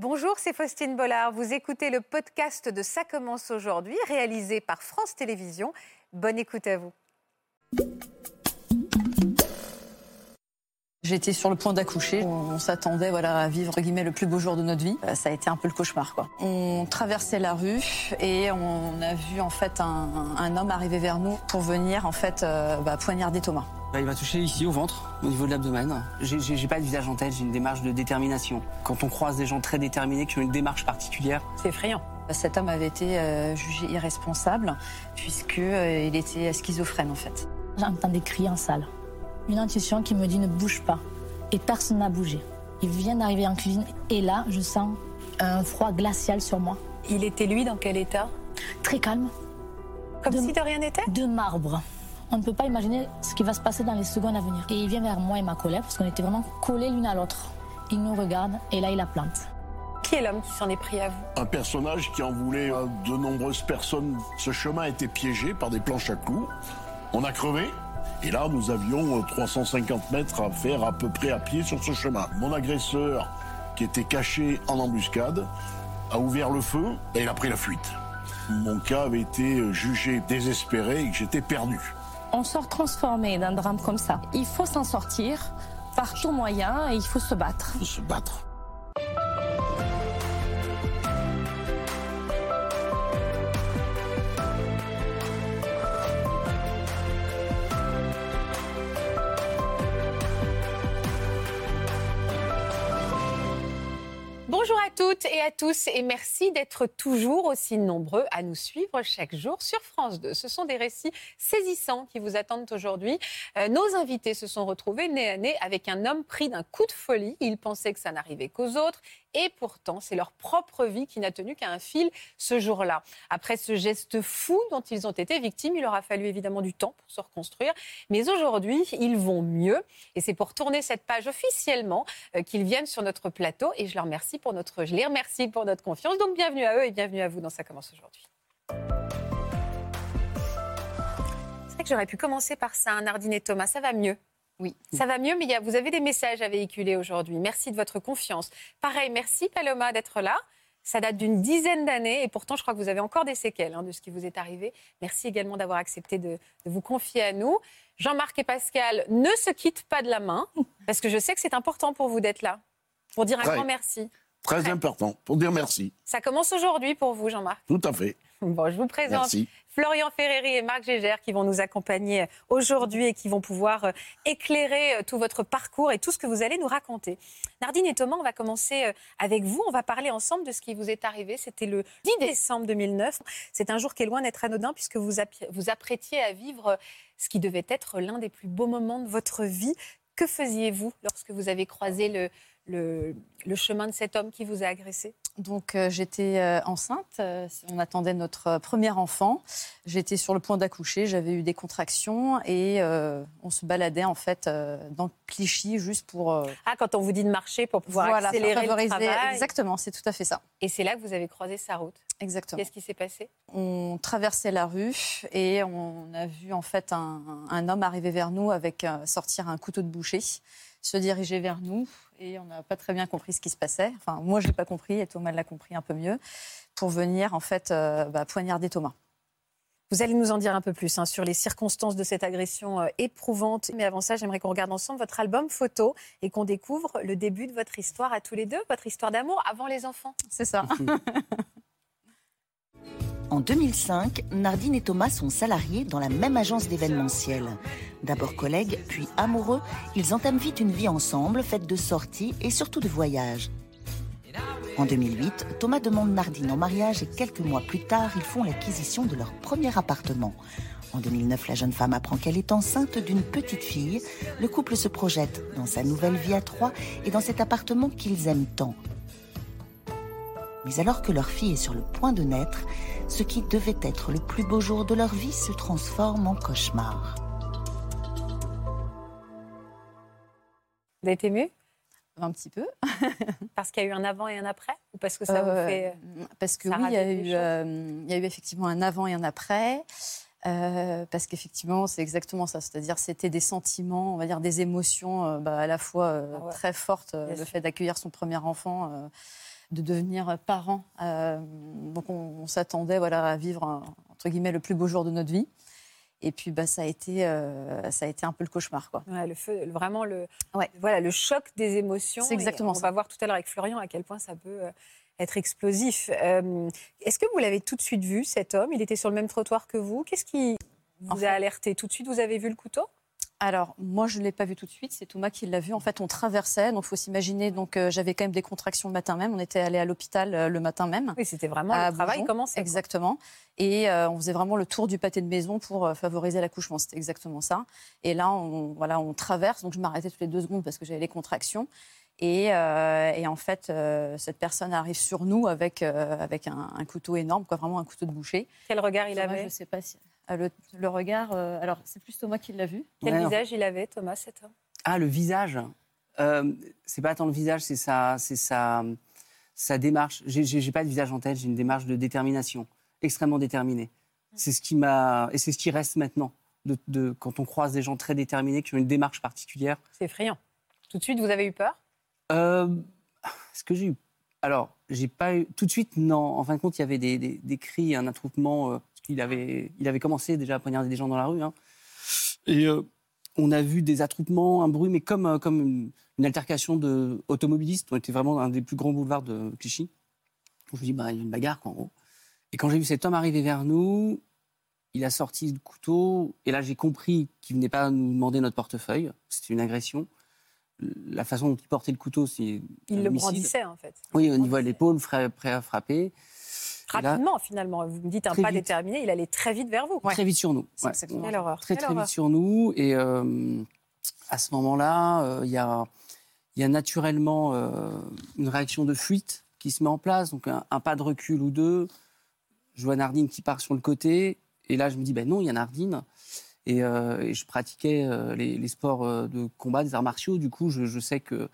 Bonjour, c'est Faustine Bollard. Vous écoutez le podcast de Ça commence aujourd'hui, réalisé par France Télévisions. Bonne écoute à vous. J'étais sur le point d'accoucher. On s'attendait voilà, à vivre guillemets, le plus beau jour de notre vie. Euh, Ça a été un peu le cauchemar. On traversait la rue et on a vu en fait un, un homme arriver vers nous pour venir en fait euh, bah, poignarder Thomas. Bah, il m'a touché ici au ventre, au niveau de l'abdomen. J'ai- pas de visage en tête, j'ai une démarche de détermination. Quand on croise des gens très déterminés qui ont une démarche particulière, C'est effrayant. Cet homme avait été euh, jugé irresponsable puisqu'il il était schizophrène en fait. J'entends des cris en salle. Une intuition qui me dit ne bouge pas. Et personne n'a bougé. Il vient d'arriver en cuisine et là, je sens un froid glacial sur moi. Il était lui dans quel état? Très calme, Comme De- si de rien n'était? de marbre. On ne peut pas imaginer ce qui va se passer dans les secondes à venir. Et il vient vers moi et ma collègue parce qu'on était vraiment collés l'une à l'autre. Il nous regarde et là, il la plante. Qui est l'homme qui s'en est pris à vous? Un personnage qui en voulait à de nombreuses personnes. Ce chemin était piégé par des planches à clous. On a crevé. Et là, nous avions euh, 350 mètres à faire à peu près à pied sur ce chemin. Mon agresseur, qui était caché en embuscade, a ouvert le feu et il a pris la fuite. Mon cas avait été euh, jugé désespéré et que j'étais perdu. On sort transformé d'un drame comme ça. Il faut s'en sortir par tout moyen et il faut se battre. Il faut se battre. Bonjour à toutes et à tous et merci d'être toujours aussi nombreux à nous suivre chaque jour sur France 2. Ce sont des récits saisissants qui vous attendent aujourd'hui. Euh, nos invités se sont retrouvés nez à nez avec un homme pris d'un coup de folie. Ils pensaient que ça n'arrivait qu'aux autres et pourtant c'est leur propre vie qui n'a tenu qu'à un fil ce jour-là. Après ce geste fou dont ils ont été victimes, il leur fallu évidemment du temps pour se reconstruire. Mais aujourd'hui, ils vont mieux et c'est pour tourner cette page officiellement euh, qu'ils viennent sur notre plateau et je leur remercie pour notre, je les remercie pour notre confiance. Donc bienvenue à eux et bienvenue à vous dans Ça commence aujourd'hui. C'est vrai que j'aurais pu commencer par ça, hein, Nardine et Thomas, ça va mieux? Oui. Ça va mieux, mais il y a- vous avez des messages à véhiculer aujourd'hui. Merci de votre confiance. Pareil, merci Paloma d'être là. Ça date d'une dizaine d'années et pourtant, je crois que vous avez encore des séquelles hein, de ce qui vous est arrivé. Merci également d'avoir accepté de, de vous confier à nous. Jean-Marc et Pascal ne se quittent pas de la main parce que je sais que c'est important pour vous d'être là, pour dire un grand merci. Très Ouais. important pour dire merci. Ça commence aujourd'hui pour vous, Jean-Marc. Tout à fait. Bon, je vous présente Merci. Florian Ferreri et Marc Gégère qui vont nous accompagner aujourd'hui et qui vont pouvoir euh, éclairer euh, tout votre parcours et tout ce que vous allez nous raconter. Nardine et Thomas, on va commencer euh, avec vous. On va parler ensemble de ce qui vous est arrivé. C'était le 10 décembre 2009. C'est un jour qui est loin d'être anodin puisque vous vous apprêtiez à vivre ce qui devait être l'un des plus beaux moments de votre vie. Que faisiez-vous lorsque vous avez croisé le, le, le chemin de cet homme qui vous a agressé? Donc euh, j'étais euh, enceinte, euh, on attendait notre premier enfant. J'étais sur le point d'accoucher, j'avais eu des contractions et on se baladait en fait dans Clichy juste pour Ah, quand on vous dit de marcher pour pouvoir voilà, accélérer le favoriser- travail. Exactement, c'est tout à fait ça. Et c'est là que vous avez croisé sa route? Exactement. Qu'est-ce qui s'est passé? On traversait la rue et on a vu en fait un, un homme arriver vers nous avec sortir un couteau de boucher, se diriger vers nous et on n'a pas très bien compris ce qui se passait. Enfin, moi je l'ai pas compris et Thomas l'a compris un peu mieux pour venir en fait euh, bah, poignarder Thomas. Vous allez nous en dire un peu plus hein, sur les circonstances de cette agression euh, éprouvante. Mais avant ça, j'aimerais qu'on regarde ensemble votre album photo et qu'on découvre le début de votre histoire à tous les deux, votre histoire d'amour avant les enfants. C'est ça. En 2005, Nardine et Thomas sont salariés dans la même agence d'événementiel. D'abord collègues, puis amoureux, ils entament vite une vie ensemble, faite de sorties et surtout de voyages. En 2008, Thomas demande Nardine en mariage et quelques mois plus tard, ils font l'acquisition de leur premier appartement. En 2009, la jeune femme apprend qu'elle est enceinte d'une petite fille. Le couple se projette dans sa nouvelle vie à trois et dans cet appartement qu'ils aiment tant. Mais alors que leur fille est sur le point de naître, ce qui devait être le plus beau jour de leur vie se transforme en cauchemar. Vous avez été ému un petit peu. Parce qu'il y a eu un avant et un après Ou parce que ça vous Euh, fait. Parce que ça oui, il y, a rajoute des eu, choses? euh, il y a eu effectivement un avant et un après. Euh, parce qu'effectivement, c'est exactement ça. C'est-à-dire, c'était des sentiments, on va dire des émotions euh, bah, à la fois euh, Ah ouais. très fortes. euh, Bien le sûr. fait d'accueillir son premier enfant, euh, de devenir parent. Euh, donc, on, on s'attendait voilà, à vivre, un- entre guillemets, le plus beau jour de notre vie. Et puis, bah, ça, a été, euh, ça a été un peu le cauchemar. Quoi. Ouais, le feu, vraiment le, Ouais. voilà, le choc des émotions. C'est exactement on ça. va voir tout à l'heure avec Florian à quel point ça peut euh, être explosif. Euh, Est-ce que vous l'avez tout de suite vu, cet homme? Il était sur le même trottoir que vous. Qu'est-ce qui vous En a alerté? Tout de suite, vous avez vu le couteau? Alors, moi, je ne l'ai pas vu tout de suite. C'est Thomas qui l'a vu. En fait, on traversait. Donc, il faut s'imaginer. Donc, euh, j'avais quand même des contractions le matin même. On était allé à l'hôpital euh, le matin même. Oui, c'était vraiment le travail commençait. Exactement. Et euh, on faisait vraiment le tour du pâté de maison pour favoriser l'accouchement. C'était exactement ça. Et là, on, voilà, on traverse. Donc, je m'arrêtais toutes les deux secondes parce que j'avais les contractions. Et, et en fait, cette personne arrive sur nous avec, avec un, un couteau énorme, quoi, vraiment un couteau de boucher. Quel regard il Thomas, avait Je sais pas si. Le, le regard. euh, alors, c'est plus Thomas qui l'a vu. Quel Ouais, visage il avait, Thomas, cet homme? Ah, le visage. Euh, c'est pas tant le visage, c'est sa, c'est sa, sa démarche. J'ai- pas de visage en tête, j'ai une démarche de détermination, extrêmement déterminée. C'est ce qui m'a et c'est ce qui reste maintenant. De, de- quand on croise des gens très déterminés qui ont une démarche particulière. C'est effrayant. Tout de suite, vous avez eu peur? Euh, Est-ce que j'ai eu Alors, j'ai pas eu tout de suite. Non, en fin de compte, il y avait des, des- des cris, un attroupement. euh, qu'il avait, il avait commencé déjà à poignarder des gens dans la rue. hein. Et euh, on a vu des attroupements, un bruit, mais comme, euh, comme une, une altercation de automobilistes. On était vraiment dans un des plus grands boulevards de Clichy. Je me dis, bah, il y a une bagarre, quoi, en gros. Et quand j'ai vu cet homme arriver vers nous, il a sorti le couteau. Et là, j'ai compris qu'il venait pas nous demander notre portefeuille. C'était une agression. La façon dont il portait le couteau, c'est. Il le brandissait, en fait. Oui, au niveau de l'épaule, prêt à frapper. Là, Rapidement, finalement. Vous me dites un pas vite. déterminé, il allait très vite vers vous. Très vite sur nous. C'est Ouais. exactement Quelle horreur. Très, quelle très horreur. vite sur nous. Et euh, à ce moment-là, euh, il y, a, y a naturellement euh, une réaction de fuite qui se met en place. Donc, un, un pas de recul ou deux. Je vois Nardine qui part sur le côté. Et là, je me dis, ben non, il y a Nardine. Et, et je pratiquais les, les sports de combat, des arts martiaux. Du coup, je, je sais que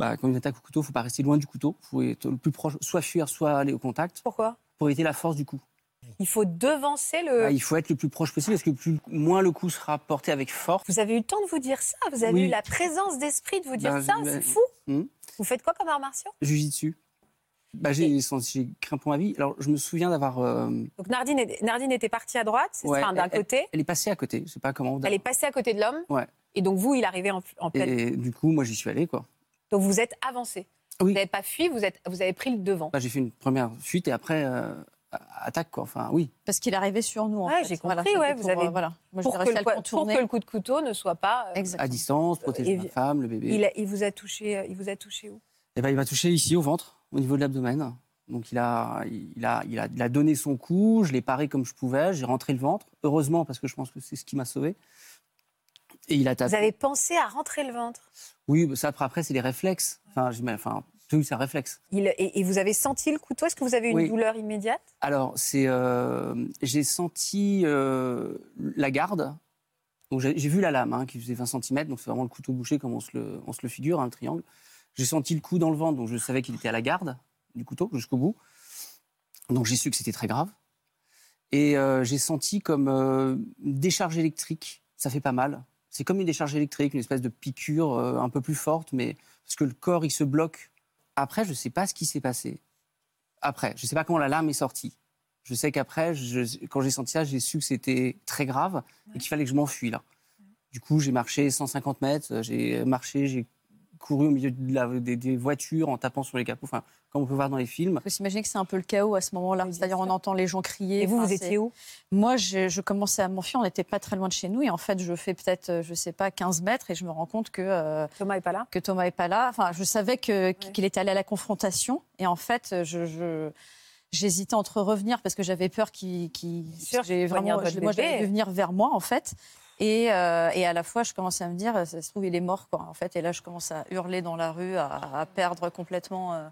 bah, quand une attaque au couteau, il faut pas rester loin du couteau. Il faut être le plus proche, soit fuir, soit aller au contact, Pourquoi? Pour éviter la force du coup. Il faut devancer le. Bah, il faut être le plus proche possible parce que plus, moins le coup sera porté avec force. Vous avez eu le temps de vous dire ça? Vous avez Oui. eu la présence d'esprit de vous dire Ben, ça? C'est fou hmm? Vous faites quoi comme arts martiaux? Jujitsu. Bah, j'ai j'ai craint pour ma vie. Alors, je me souviens d'avoir. euh, Donc Nardine, est- Nardine était partie à droite, c'est Ouais, d'un elle- côté. elle est passée à côté. Je sais pas comment. Elle est passée à côté de l'homme. Ouais. Et donc vous, il arrivait en, en pleine. Et du coup, moi, j'y suis allé, quoi. Donc vous êtes avancé. Oui. Vous n'avez pas fui, vous, êtes, vous avez pris le devant. Bah, j'ai fait une première fuite et après euh, attaque, quoi. Enfin, oui. Parce qu'il arrivait sur nous. En Ouais, fait. j'ai compris, ouais, vous pour, avez- euh, voilà. Moi, Pour que, le, le pour que le coup de couteau ne soit pas. euh, À distance, protéger Et- ma femme, le bébé. il, a- il vous a touché, euh, il vous a touché où? Et ben, il m'a touché ici, au ventre, au niveau de l'abdomen. Donc, il a, il, a, il, a, il a donné son coup. Je l'ai paré comme je pouvais. J'ai rentré le ventre. Heureusement, parce que je pense que c'est ce qui m'a sauvé. Et il a tapé. Vous avez pensé à rentrer le ventre? Oui, ça, après, c'est les réflexes. Enfin, oui, c'est un réflexe. Il- et, et vous avez senti le couteau? Est-ce que vous avez eu une Oui. douleur immédiate? Alors, c'est, euh, j'ai senti euh, la garde. Donc, j'ai vu la lame hein, qui faisait 20 cm, donc c'est vraiment le couteau bouché comme on se le, on se le figure, un triangle. J'ai senti le coup dans le ventre, donc je savais qu'il était à la garde du couteau jusqu'au bout. Donc j'ai su que c'était très grave. Et euh, j'ai senti comme une décharge électrique. Ça fait pas mal. C'est comme une décharge électrique, une espèce de piqûre euh, un peu plus forte, mais parce que le corps il se bloque. Après, je sais pas ce qui s'est passé. Après, je sais pas comment la lame est sortie. Je sais qu'après, je- quand j'ai senti ça, j'ai su que c'était très grave et qu'il fallait que je m'enfuis là. Du coup, j'ai marché 150 mètres, j'ai marché, j'ai couru au milieu de la- des, des voitures en tapant sur les capots, enfin, comme on peut voir dans les films. Il faut s'imaginer que c'est un peu le chaos à ce moment-là. Oui, C'est-à-dire, on entend les gens crier. Et vous, Enfin, vous étiez où? Moi, je, je commençais à m'enfuir. On n'était pas très loin de chez nous. Et en fait, je fais peut-être, euh, je sais pas, 15 mètres. Et je me rends compte que, euh, Thomas est pas là? que Thomas est pas là. Enfin, je savais que- qu'il était allé à la confrontation. Et en fait, je. je- J'hésitais entre revenir parce que j'avais peur qu'il. qu'il- j'ai vraiment, je- moi, vu venir vers moi, en fait. Et, euh, et à la fois, je commençais à me dire, ça se trouve, il est mort, quoi, en fait. Et là, je commence à hurler dans la rue, à, à perdre complètement. euh,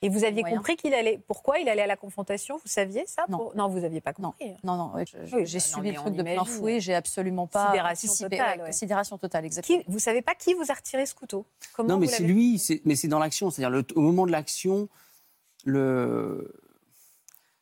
Et vous aviez Moyen. compris qu'il allait. Pourquoi il allait à la confrontation Vous saviez ça Non. Pour- Non, vous n'aviez pas compris. Non, non, Oui, j'ai bah, mais le truc de plein fouet. J'ai absolument pas Sidération totale, ouais. Sidération totale, exactement. Qui, vous savez pas qui vous a retiré ce couteau? Comment non, mais c'est lui, mais c'est dans l'action. C'est-à-dire, au moment de l'action, le...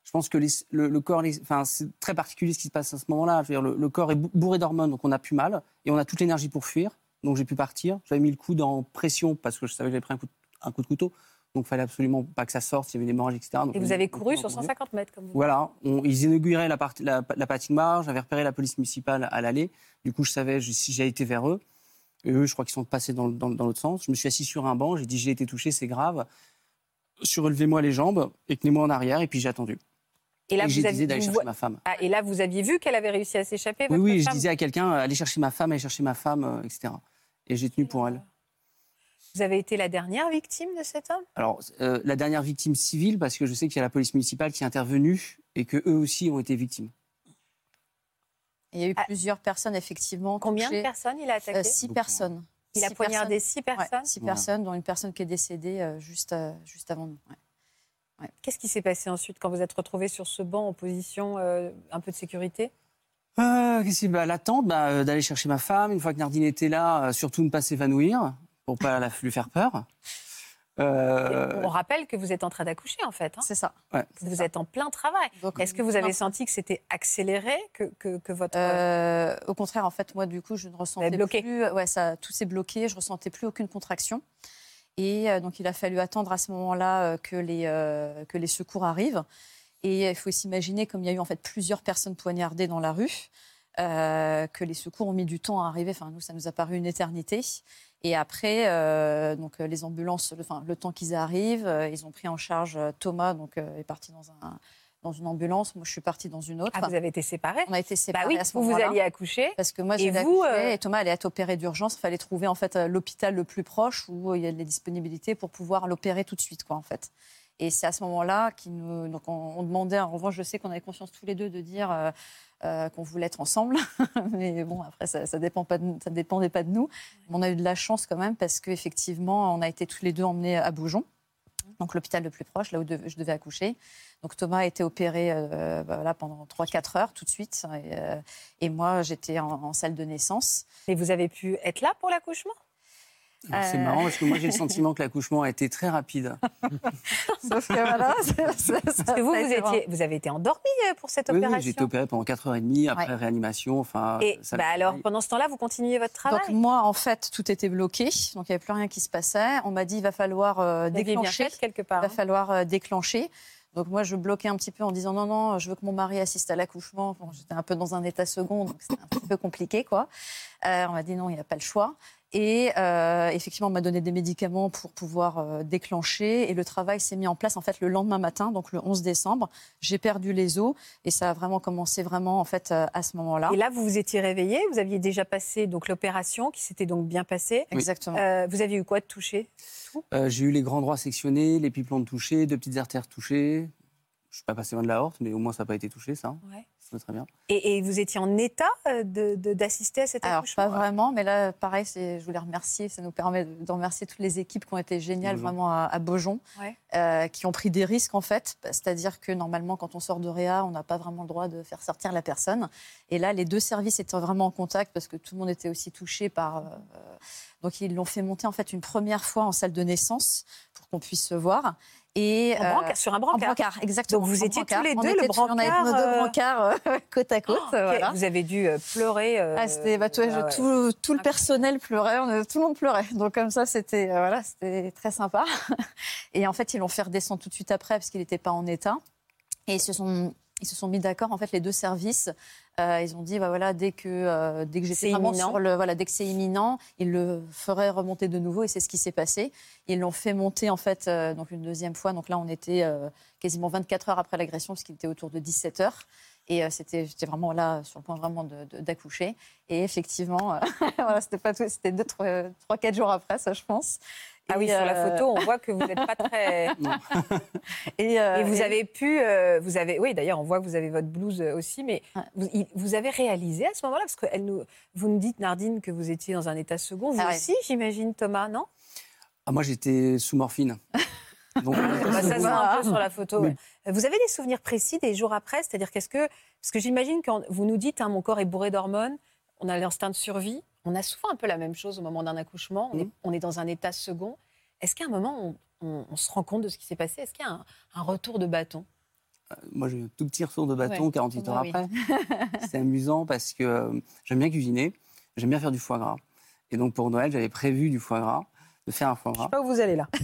Je pense que les- le, le corps, les- enfin, c'est très particulier ce qui se passe à ce moment-là. Je veux dire, le, le corps est bou- bourré d'hormones, donc on n'a plus mal et on a toute l'énergie pour fuir. Donc j'ai pu partir. J'avais mis le coude en pression parce que je savais que j'avais pris un coup, de, un coup de couteau. Donc il fallait absolument pas que ça sorte, il y avait une hémorragie, etc. Donc, Et vous avez couru sur on- 150 mètres, comme vous Voilà, on- ils inauguraient la, partie- la, la patinoire, j'avais repéré la police municipale à l'allée. Du coup, je savais je- si j'ai été vers eux. Et eux, je crois qu'ils sont passés dans, l'autre sens. Je me suis assis sur un banc, j'ai dit j'ai été touché, c'est grave. Surélevez-moi les jambes et tenez-moi en arrière, et puis j'ai attendu. Et là, et vous disais aviez, d'aller chercher vo- ma femme. Ah, et là, vous aviez vu qu'elle avait réussi à s'échapper, Oui, votre oui, je disais à quelqu'un euh, allez chercher ma femme, allez chercher ma femme, euh, etc. Et j'ai tenu pour elle. Vous avez été la dernière victime de cet homme? Alors, euh, la dernière victime civile, parce que je sais qu'il y a la police municipale qui est intervenue et que eux aussi ont été victimes. Il y a eu Ah. plusieurs personnes, effectivement. Combien de personnes il a attaqué Euh, Six Beaucoup, personnes. Il a Six poignardé personnes. six Ouais, personnes six Voilà. personnes, dont une personne qui est décédée euh, juste, euh, juste avant nous. ouais. Qu'est-ce qui s'est passé ensuite quand vous êtes retrouvé sur ce banc en position euh, un peu de sécurité? Euh, qu'est-ce bah, L'attente, bah, euh, d'aller chercher ma femme. Une fois que Nardine était là, euh, surtout ne pas s'évanouir pour pas la- lui faire peur. Euh, On rappelle que vous êtes en train d'accoucher, en fait. hein. C'est ça. ouais. Vous êtes en plein travail. Donc, Est-ce que vous avez non. senti que c'était accéléré, que, que, que votre... Euh, au contraire, en fait, moi, du coup, je ne ressentais bloqué. plus. Ouais, ça, tout s'est bloqué. Je ressentais plus aucune contraction. Et euh, donc, il a fallu attendre à ce moment-là euh, que les euh, que les secours arrivent. Et il faut s'imaginer, comme il y a eu en fait plusieurs personnes poignardées dans la rue, que les secours ont mis du temps à arriver. Enfin, nous, ça nous a paru une éternité. Et après, donc les ambulances, le, enfin, le temps qu'ils arrivent, ils ont pris en charge Thomas, donc est parti dans un dans une ambulance. Moi, je suis partie dans une autre. Ah, vous avez été séparés On a été Bah séparés oui, à ce vous, vous alliez accoucher. Parce que moi, j'ai accouché euh, et Thomas allait être opéré d'urgence. Il fallait trouver en fait euh, l'hôpital le plus proche où il y a des disponibilités pour pouvoir l'opérer tout de suite, quoi, en fait. Et c'est à ce moment-là donc on, on demandait. En revanche, je sais qu'on avait conscience tous les deux de dire euh, euh, qu'on voulait être ensemble, mais bon, après ça, ça dépend pas, de, ça dépendait pas de nous. Mais on a eu de la chance quand même parce qu'effectivement, on a été tous les deux emmenés à Beaujon, donc l'hôpital le plus proche, là où je devais accoucher. Donc Thomas a été opéré euh, bah, voilà, pendant 3-4 heures tout de suite. Et, euh, et moi, j'étais en, en salle de naissance. Et vous avez pu être là pour l'accouchement? C'est Euh. marrant parce que moi j'ai le sentiment que l'accouchement a été très rapide. Sauf que voilà, ça- Parce que vous, a vous, étiez, vous avez été endormi euh, pour cette Oui, oui, opération j'ai été opéré pendant 4h30, après Ouais. réanimation. Enfin, Et ça- bah alors, pendant ce temps-là, vous continuiez votre travail? Donc moi, en fait, tout était bloqué, donc il n'y avait plus rien qui se passait. On m'a dit il va falloir euh, bien déclencher. fait quelque Il part. va hein. falloir euh, déclencher. Donc moi, je bloquais un petit peu en disant non, non, je veux que mon mari assiste à l'accouchement. Bon, J'étais un peu dans un état second, donc c'était un petit peu compliqué, quoi. Euh, on m'a dit non, il n'y a pas le choix. Et euh, effectivement, on m'a donné des médicaments pour pouvoir euh, déclencher. Et le travail s'est mis en place en fait le lendemain matin, donc le 11 décembre. J'ai perdu les os et ça a vraiment commencé vraiment en fait euh, à ce moment-là. Et là, vous vous étiez réveillé, vous aviez déjà passé donc l'opération qui s'était donc bien passée. Exactement. Euh, vous aviez eu quoi de touché Euh, j'ai eu les grands droits sectionnés, les pipelons touchés, deux petites artères touchées. Je suis pas passé loin de la horte, mais au moins ça n'a pas été touché, ça. Ouais. Ça va très bien. Et, et vous étiez en état euh, de- de- d'assister à cet Alors, accouchement pas vraiment, mais là, pareil, je voulais remercier, ça nous permet de remercier toutes les équipes qui ont été géniales Beaujon. vraiment à, à Beaujon, Ouais. euh, qui ont pris des risques en fait. C'est-à-dire que normalement, quand on sort de Réa, on n'a pas vraiment le droit de faire sortir la personne. Et là, les deux services étaient vraiment en contact parce que tout le monde était aussi touché par. euh, donc, ils l'ont fait monter en fait une première fois en salle de naissance pour qu'on puisse se voir. Et, En euh, brancard- Sur un en brancard. brancard, exactement. Donc, vous étiez tous brancard. les On deux, était le tous- On avait brancard, nos deux euh, brancards euh, côte à côte. Oh, voilà. Vous avez dû pleurer. Ah, c'était bah, ah ouais. tout, tout le personnel pleurait, on- tout le monde pleurait. Donc comme ça, c'était voilà, c'était très sympa. Et en fait, ils l'ont fait redescendre tout de suite après parce qu'il n'était pas en état. Et ils se sont ils se sont mis d'accord. En fait, les deux services, euh, ils ont dit bah voilà, dès que euh, dès que C'est j'étais vraiment imminent. sur le voilà, dès que c'est imminent, ils le feraient remonter de nouveau. Et c'est ce qui s'est passé. Ils l'ont fait monter en fait euh, donc une deuxième fois. Donc là, on était euh, quasiment 24 heures après l'agression parce qu'il était autour de 17 heures. Et euh, c'était, j'étais vraiment là, sur le point vraiment de- de- d'accoucher. Et effectivement, euh, voilà, c'était pas tout, c'était deux, trois, trois, quatre jours après, ça, je pense. Ah oui, sur la euh, photo, on voit que vous n'êtes pas très. Et, euh, Et vous et- avez pu, euh, vous avez, oui, d'ailleurs, on voit que vous avez votre blouse aussi, mais vous, il- vous avez réalisé à ce moment-là, parce que elle nous, vous nous dites, Nardine, que vous étiez dans un état second. Vous Ah ouais. aussi, j'imagine, Thomas, non? Ah, moi j'étais sous morphine. Donc, Bah, Ça se voit un peu sur la photo. Mais- ouais. Vous avez des souvenirs précis des jours après? C'est-à-dire qu'est-ce que, parce que j'imagine quand vous nous dites, hein, mon corps est bourré d'hormones, on a l'instinct de survie. On a souvent un peu la même chose au moment d'un accouchement. On, est, Mhm. on est dans un état second. Est-ce qu'à un moment on, on- on se rend compte de ce qui s'est passé? Est-ce qu'il y a un, un retour de bâton? Euh, Moi, j'ai eu un tout petit retour de bâton Ouais, 48 pour heures après. C'est amusant parce que euh, j'aime bien cuisiner, j'aime bien faire du foie gras. Et donc, pour Noël, j'avais prévu du foie gras, de faire un foie Je sais gras. pas où vous allez là.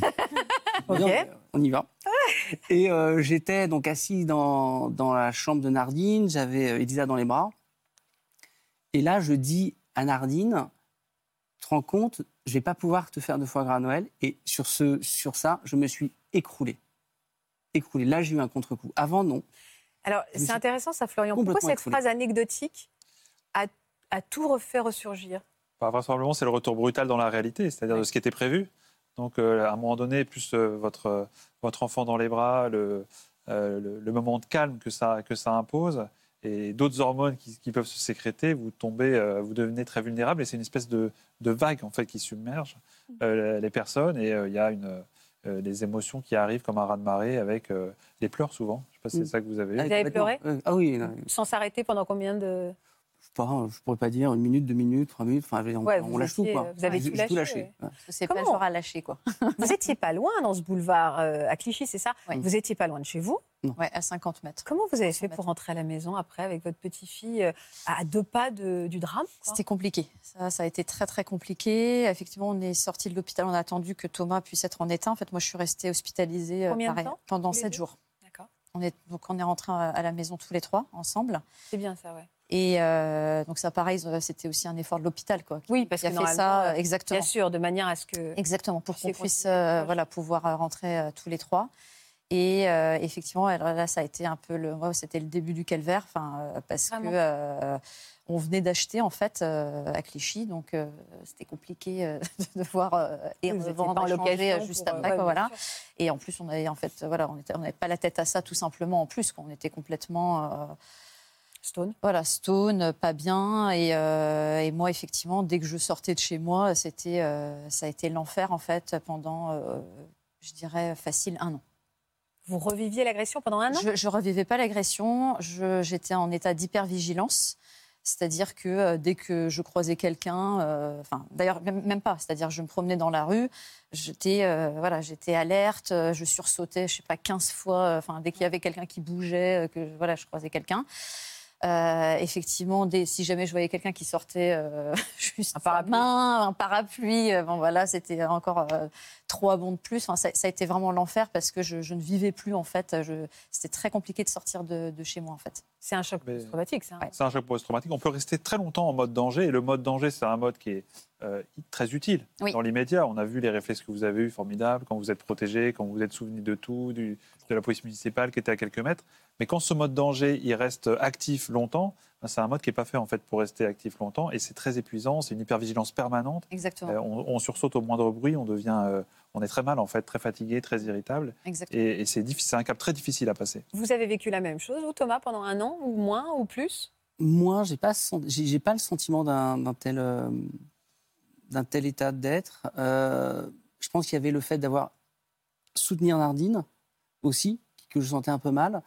Ok. Bien, on y va. Et euh, j'étais donc assis dans, dans la chambre de Nardine, j'avais Elisa dans les bras. Et là, je dis à Nardine, tu te rends compte, je vais pas pouvoir te faire de foie gras à Noël. Et sur, ce, sur ça, je me suis écroulé. Écroulé. Là, j'ai eu un contre-coup. Avant, non. Alors, c'est suis intéressant ça, Florian. Pourquoi cette écroulé. phrase anecdotique a, a tout refait ressurgir? Bah, vraisemblablement, c'est le retour brutal dans la réalité, c'est-à-dire de ce qui était prévu. Donc, euh, à un moment donné, plus euh, votre, euh, votre enfant dans les bras, le, euh, le, le moment de calme que ça, que ça impose, et d'autres hormones qui, qui peuvent se sécréter, vous tombez, euh, vous devenez très vulnérable, et c'est une espèce de, de vague en fait qui submerge euh, les personnes, et euh, il y a une, euh, des émotions qui arrivent comme un raz-de-marée avec euh, des pleurs souvent. Je ne sais pas si c'est Mm. ça que vous avez eu. avez complètement. pleuré Ah oui, non, Sans s'arrêter pendant combien de. Je sais pas, je pourrais pas dire une minute, deux minutes, trois minutes. Enfin, on, Ouais, on lâche étiez, tout, quoi. euh, vous avez tout lâché, ouais. C'est pas genre à lâcher, quoi. Vous étiez pas loin dans ce boulevard euh, à Clichy, c'est ça? Oui. Vous étiez pas loin de chez vous? Ouais, à 50 mètres. Comment vous avez 500 fait mètres. pour rentrer à la maison après avec votre petite-fille euh, à deux pas de- du drame C'était compliqué. Ça, ça a été très très compliqué. Effectivement, on est sorti de l'hôpital. On a attendu que Thomas puisse être en état. En fait, moi, je suis restée hospitalisée euh, de temps, pendant sept jours. D'accord. On est donc on est rentrés à à la maison tous les trois ensemble. C'est bien ça, ouais. Et euh, donc ça, pareil, euh, c'était aussi un effort de l'hôpital, quoi. Oui, parce Qui a que fait ça euh, exactement. Bien sûr, de manière à ce que. Exactement, pour qu'on puisse euh, voilà, pouvoir rentrer euh, tous les trois. Et effectivement, là, ça a été un peu le, c'était le début du calvaire, enfin, parce Vraiment. que on venait d'acheter en fait à Clichy, donc c'était compliqué de devoir et revendre, en euh, juste après, ouais, quoi, voilà. Et en plus, on avait en fait, voilà, on n'avait pas la tête à ça tout simplement en plus, qu'on était complètement Stone. voilà, stone, euh, pas bien. Et, euh, et moi, effectivement, dès que je sortais de chez moi, c'était, euh, ça a été l'enfer, en fait, pendant, euh, je dirais, facile un an. Vous reviviez l'agression pendant un an? Je ne revivais pas l'agression, j'étais en état d'hypervigilance. C'est-à-dire que dès que je croisais quelqu'un, euh, enfin d'ailleurs même, même pas, c'est-à-dire je me promenais dans la rue, j'étais euh, voilà, j'étais alerte, je sursautais, je sais pas 15 fois, enfin dès qu'il y avait quelqu'un qui bougeait, que voilà, je croisais quelqu'un. Euh, effectivement, dès- si jamais je voyais quelqu'un qui sortait euh, juste Un parapluie. main, un parapluie, euh, bon voilà, c'était encore trois bons de plus. Enfin, ça, ça a été vraiment l'enfer parce que je, je ne vivais plus en fait. Je- C'était très compliqué de sortir de, de chez moi en fait. C'est un choc post-traumatique, ça. hein. Ouais. C'est un choc post-traumatique. On peut rester très longtemps en mode danger. Et le mode danger, c'est un mode qui est euh, très utile Oui. dans l'immédiat. On a vu les réflexes que vous avez eus, formidables, quand vous êtes protégé, quand vous êtes souvenu de tout, du- de la police municipale qui était à quelques mètres. Mais quand ce mode danger, il reste actif longtemps, c'est un mode qui n'est pas fait en fait pour rester actif longtemps. Et c'est très épuisant. C'est une hypervigilance permanente. Exactement. Euh, on, on sursaute au moindre bruit. On devient, euh, on est très mal en fait, très fatigué, très irritable. Exactement. Et, et c'est difficile- c'est un cap très difficile à passer. Vous avez vécu la même chose, vous, Thomas, pendant un an, ou moins, ou plus? Moi, j'ai pas, j'ai pas le sentiment d'un tel, euh, d'un tel état d'être. Euh, je pense qu'il y avait le fait d'avoir soutenir Nardine aussi, que je sentais un peu mal.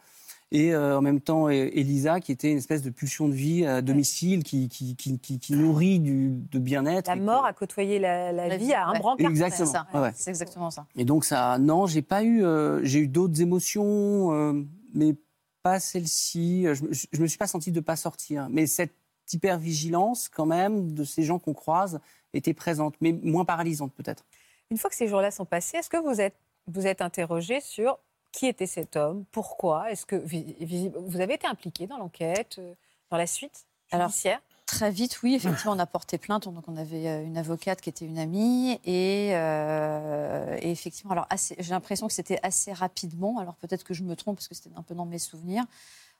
Et euh, en même temps, e- Elisa, qui était une espèce de pulsion de vie à domicile, qui, qui, qui, qui- qui nourrit du, de bien-être. La mort a côtoyé la, la La vie vie, à un ouais. brancard. Exactement. C'est. Ouais, exactement ça. Et donc ça, non, j'ai pas eu, euh, j'ai eu d'autres émotions, euh, mais pas celle-ci. Je, me- je me suis pas senti de pas sortir, mais cette hypervigilance quand même de ces gens qu'on croise était présente, mais moins paralysante peut-être. Une fois que ces jours-là sont passés, est-ce que vous êtes, vous êtes interrogé sur qui était cet homme Pourquoi Est-ce que vous avez été impliqué dans l'enquête, euh, dans la suite Alors, judiciaire? Très vite, oui, effectivement, on a porté plainte. Donc, on avait euh, une avocate qui était une amie. Et, euh, et effectivement, alors, j'ai l'impression que c'était assez rapidement. Alors, peut-être que je me trompe parce que c'était un peu dans mes souvenirs.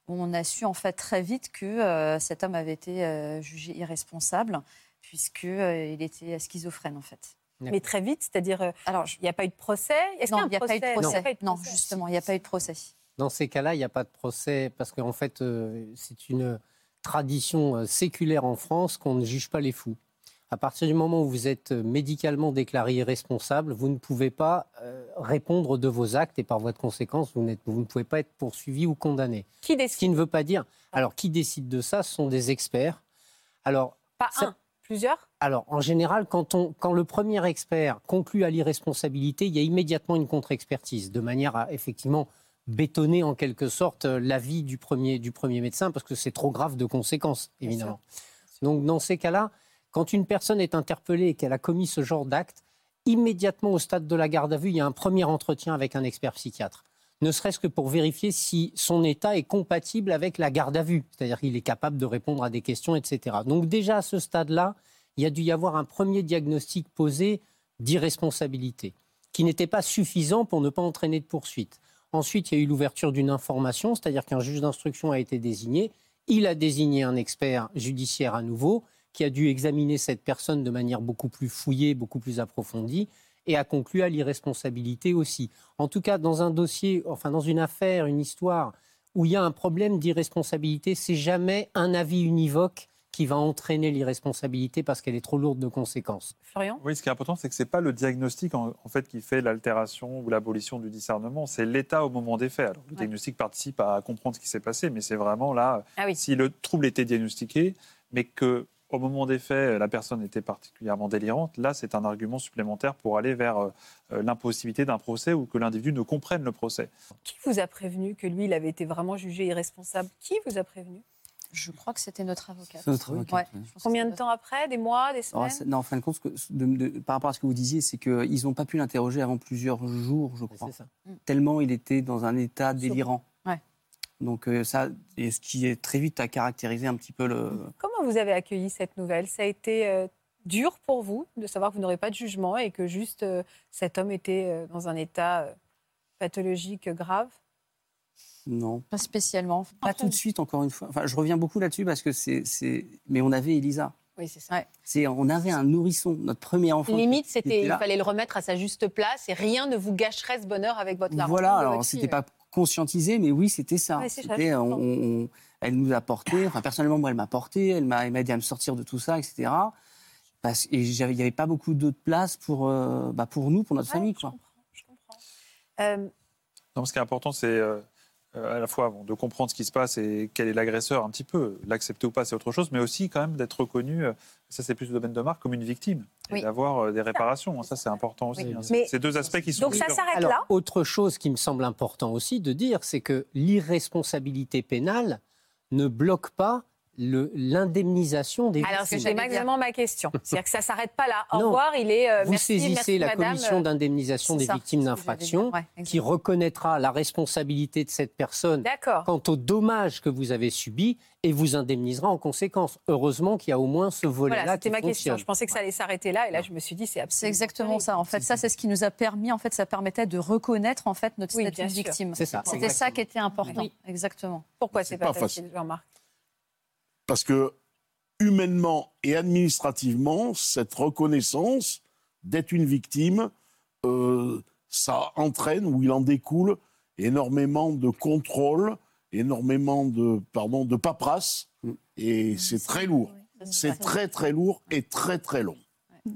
On a su, en fait, très vite que euh, cet homme avait été euh, jugé irresponsable puisqu'il était schizophrène, en fait. Mais très vite, c'est-à-dire, euh, Alors, il n'y a pas eu de procès? Est-ce non, qu'il il n'y a pas eu de procès? Non, justement, il n'y a pas eu de procès. Dans ces cas-là, il n'y a pas de procès parce qu'en fait, euh, c'est une tradition euh, séculaire en France qu'on ne juge pas les fous. À partir du moment où vous êtes médicalement déclaré irresponsable, vous ne pouvez pas répondre de vos actes et par voie de conséquence, vous, ne pouvez pas être poursuivi ou condamné. Qui Ce décide qui ne veut pas dire. Alors, qui décide de ça? Ce sont des experts. Alors, Pas ça- un, plusieurs? Alors, en général, quand, on, quand le premier expert conclut à l'irresponsabilité, il y a immédiatement une contre-expertise, de manière à effectivement bétonner en quelque sorte euh, l'avis du premier, du premier médecin parce que c'est trop grave de conséquences, évidemment. Donc dans ces cas-là, quand une personne est interpellée et qu'elle a commis ce genre d'acte, immédiatement au stade de la garde à vue, il y a un premier entretien avec un expert psychiatre. Ne serait-ce que pour vérifier si son état est compatible avec la garde à vue, c'est-à-dire qu'il est capable de répondre à des questions, etc. Donc déjà à ce stade-là, il y a dû y avoir un premier diagnostic posé d'irresponsabilité, qui n'était pas suffisant pour ne pas entraîner de poursuite. Ensuite, il y a eu l'ouverture d'une information, c'est-à-dire qu'un juge d'instruction a été désigné. Il a désigné un expert judiciaire à nouveau qui a dû examiner cette personne de manière beaucoup plus fouillée, beaucoup plus approfondie et a conclu à l'irresponsabilité aussi. En tout cas, dans un dossier, enfin dans une affaire, une histoire où il y a un problème d'irresponsabilité, c'est jamais un avis univoque qui va entraîner l'irresponsabilité parce qu'elle est trop lourde de conséquences. Florian? Oui, ce qui est important, c'est que ce n'est pas le diagnostic en, en fait qui fait l'altération ou l'abolition du discernement, c'est l'état au moment des faits. Alors, le Ouais. diagnostic participe à comprendre ce qui s'est passé, mais c'est vraiment là, Ah oui. si le trouble était diagnostiqué, mais que au moment des faits, la personne était particulièrement délirante, là, c'est un argument supplémentaire pour aller vers euh, euh, l'impossibilité d'un procès ou que l'individu ne comprenne le procès. Qui vous a prévenu que lui, il avait été vraiment jugé irresponsable? Qui vous a prévenu? Je crois que c'était notre avocat. C'est notre avocate, Ouais, Combien de temps après Des mois Des semaines c'est- non, en fin de compte, ce que- de- de- par rapport à ce que vous disiez, c'est qu'ils n'ont pas pu l'interroger avant plusieurs jours, je crois. C'est ça. Tellement il était dans un état délirant. Ouais. Donc euh, ça, et ce qui est très vite a caractérisé un petit peu le. Comment vous avez accueilli cette nouvelle? Ça a été euh, dur pour vous de savoir que vous n'aurez pas de jugement et que juste euh, cet homme était euh, dans un état euh, pathologique grave? Non. Pas spécialement. Pas tout de suite, encore une fois. Enfin, je reviens beaucoup là-dessus parce que c'est. Mais on avait Elisa. Oui, c'est ça. C'est, on avait un nourrisson, notre premier enfant. Limite, c'était, était il fallait le remettre à sa juste place et rien ne vous gâcherait ce bonheur avec votre larron. Voilà, alors c'était fille. pas conscientisé, mais oui, c'était ça. Ouais, c'est ça, C'était, je on- comprends. on- elle nous a porté, enfin personnellement, moi, elle m'a porté, elle m'a, elle m'a aidé à me sortir de tout ça, etc. Parce, et il n'y avait pas beaucoup d'autres places pour, euh, bah, pour nous, pour notre Ouais, famille. je Quoi. comprends, je comprends. Euh, Non, ce qui est important, c'est euh, euh, à la fois bon, de comprendre ce qui se passe et quel est l'agresseur un petit peu. L'accepter ou pas, c'est autre chose, mais aussi quand même d'être reconnu, euh, ça c'est plus le domaine de marque, comme une victime. Et Oui. d'avoir euh, des réparations. Ça, c'est important aussi. Oui. hein. Mais- C'est c'est deux aspects qui sont donc ça s'arrête Alors, là autre chose qui me semble important aussi de dire, c'est que l'irresponsabilité pénale ne bloque pas l'indemnisation des Alors, victimes. c'est exactement ma question? C'est-à-dire que ça s'arrête pas là. Au Non. revoir, il est. euh, Vous merci, saisissez merci, la madame. commission d'indemnisation C'est des ça, victimes c'est ce que d'infraction j'allais dire. Ouais, qui exactement. reconnaîtra la responsabilité de cette personne D'accord. quant aux dommages que vous avez subis et vous indemnisera en conséquence. Heureusement qu'il y a au moins ce volet-là Voilà, c'était ma question. Je pensais que ça allait s'arrêter là, et là, je me suis dit, c'est C'est absolument. exactement terrible. ça. En fait, ça, c'est ce qui nous a permis. En fait, ça permettait de reconnaître en fait notre Oui, statut de victime. C'est ça. C'était ça qui était important. Oui. Exactement. Pourquoi C'est c'est pas, pas facile, Jean-Marc? Parce que humainement et administrativement, cette reconnaissance d'être une victime, euh, ça entraîne ou il en découle énormément de contrôle, énormément de, pardon, de paperasse, et c'est très lourd. C'est très très lourd et très très long.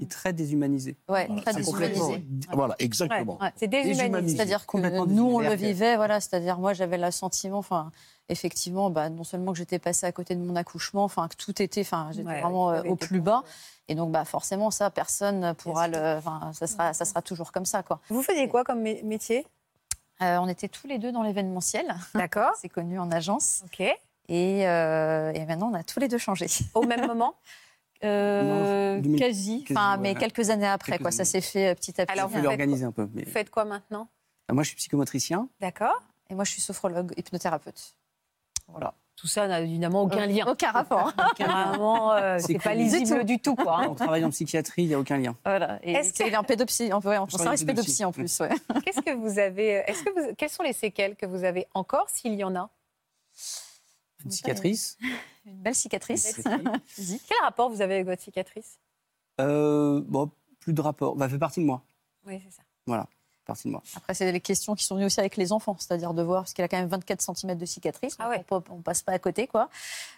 Et très déshumanisé. Ouais, Voilà, très déshumanisé. Voilà, exactement. Ouais. C'est déshumanisé. C'est-à-dire que Complètement nous, on le vivait, voilà. C'est-à-dire, moi, j'avais l'assentiment, enfin, effectivement, bah, non seulement que j'étais passée à côté de mon accouchement, enfin, que tout était, enfin, j'étais Ouais, vraiment euh, au plus bas. Et donc, bah, forcément, ça, personne pourra le, enfin, ça sera, ça sera toujours comme ça, quoi. Vous faisiez quoi comme mé- métier? Euh, on était tous les deux dans l'événementiel. D'accord. C'est connu en agence. Ok. Et, euh, et maintenant, on a tous les deux changé. Au même moment? Euh, Non, 2000 quasi, quasi, enfin, ouais. mais quelques années après, Quelques quoi. Ça s'est fait petit à petit. Alors, Il vous l'organiser un peu. Mais... Vous faites quoi maintenant? Moi, je suis psychomotricien. D'accord. Et moi, je suis sophrologue, hypnothérapeute. Voilà. Tout ça n'a évidemment aucun lien. Aucun rapport. Euh, C'est pas lisible du tout, quoi. hein. On travaille en psychiatrie, il n'y a aucun lien. Voilà. Et Est-ce que- il est en pédopsie, en, ouais, en pédopsie. pédopsie en plus. Ouais. Qu'est-ce que vous avez Est-ce que vous Quelles sont les séquelles que vous avez encore, s'il y en a? Une cicatrice. Une belle cicatrice. physique. Quel rapport vous avez avec votre cicatrice? Euh, bon, plus de rapport. Ça fait partie de moi. Oui, c'est ça. Voilà, partie de moi. Après, c'est les questions qui sont venues aussi avec les enfants, c'est-à-dire de voir, parce qu'il a quand même 24 cm de cicatrice. Ah ouais. on, on passe pas à côté, quoi.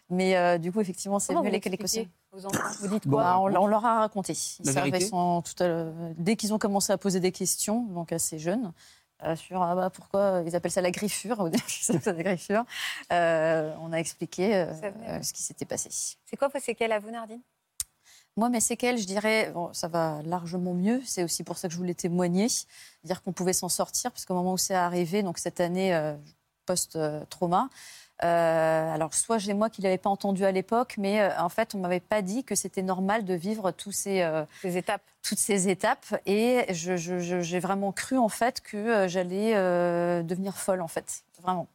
Mais euh, du coup, effectivement, c'est avec les l'expliquez questions. aux enfants? Vous dites quoi? Bah, on, on leur a raconté. Ils La savaient vérité sans- tout à l'heure- dès qu'ils ont commencé à poser des questions, donc assez jeunes, euh, sur ah bah, pourquoi ils appellent ça la griffure, ça la griffure, euh, on a expliqué euh, euh, ce qui s'était passé. C'est quoi vos séquelles à vous, Nardine? Moi, mes séquelles, je dirais, bon, ça va largement mieux. C'est aussi pour ça que je voulais témoigner, dire qu'on pouvait s'en sortir, parce qu'au moment où c'est arrivé, donc cette année euh, post-trauma, euh, alors soit j'ai moi qui l'avais pas entendu à l'époque, mais euh, en fait, on m'avait pas dit que c'était normal de vivre tous ces, euh, Ces étapes. toutes ces étapes, et je- je- je- j'ai vraiment cru en fait que j'allais devenir folle, en fait, vraiment.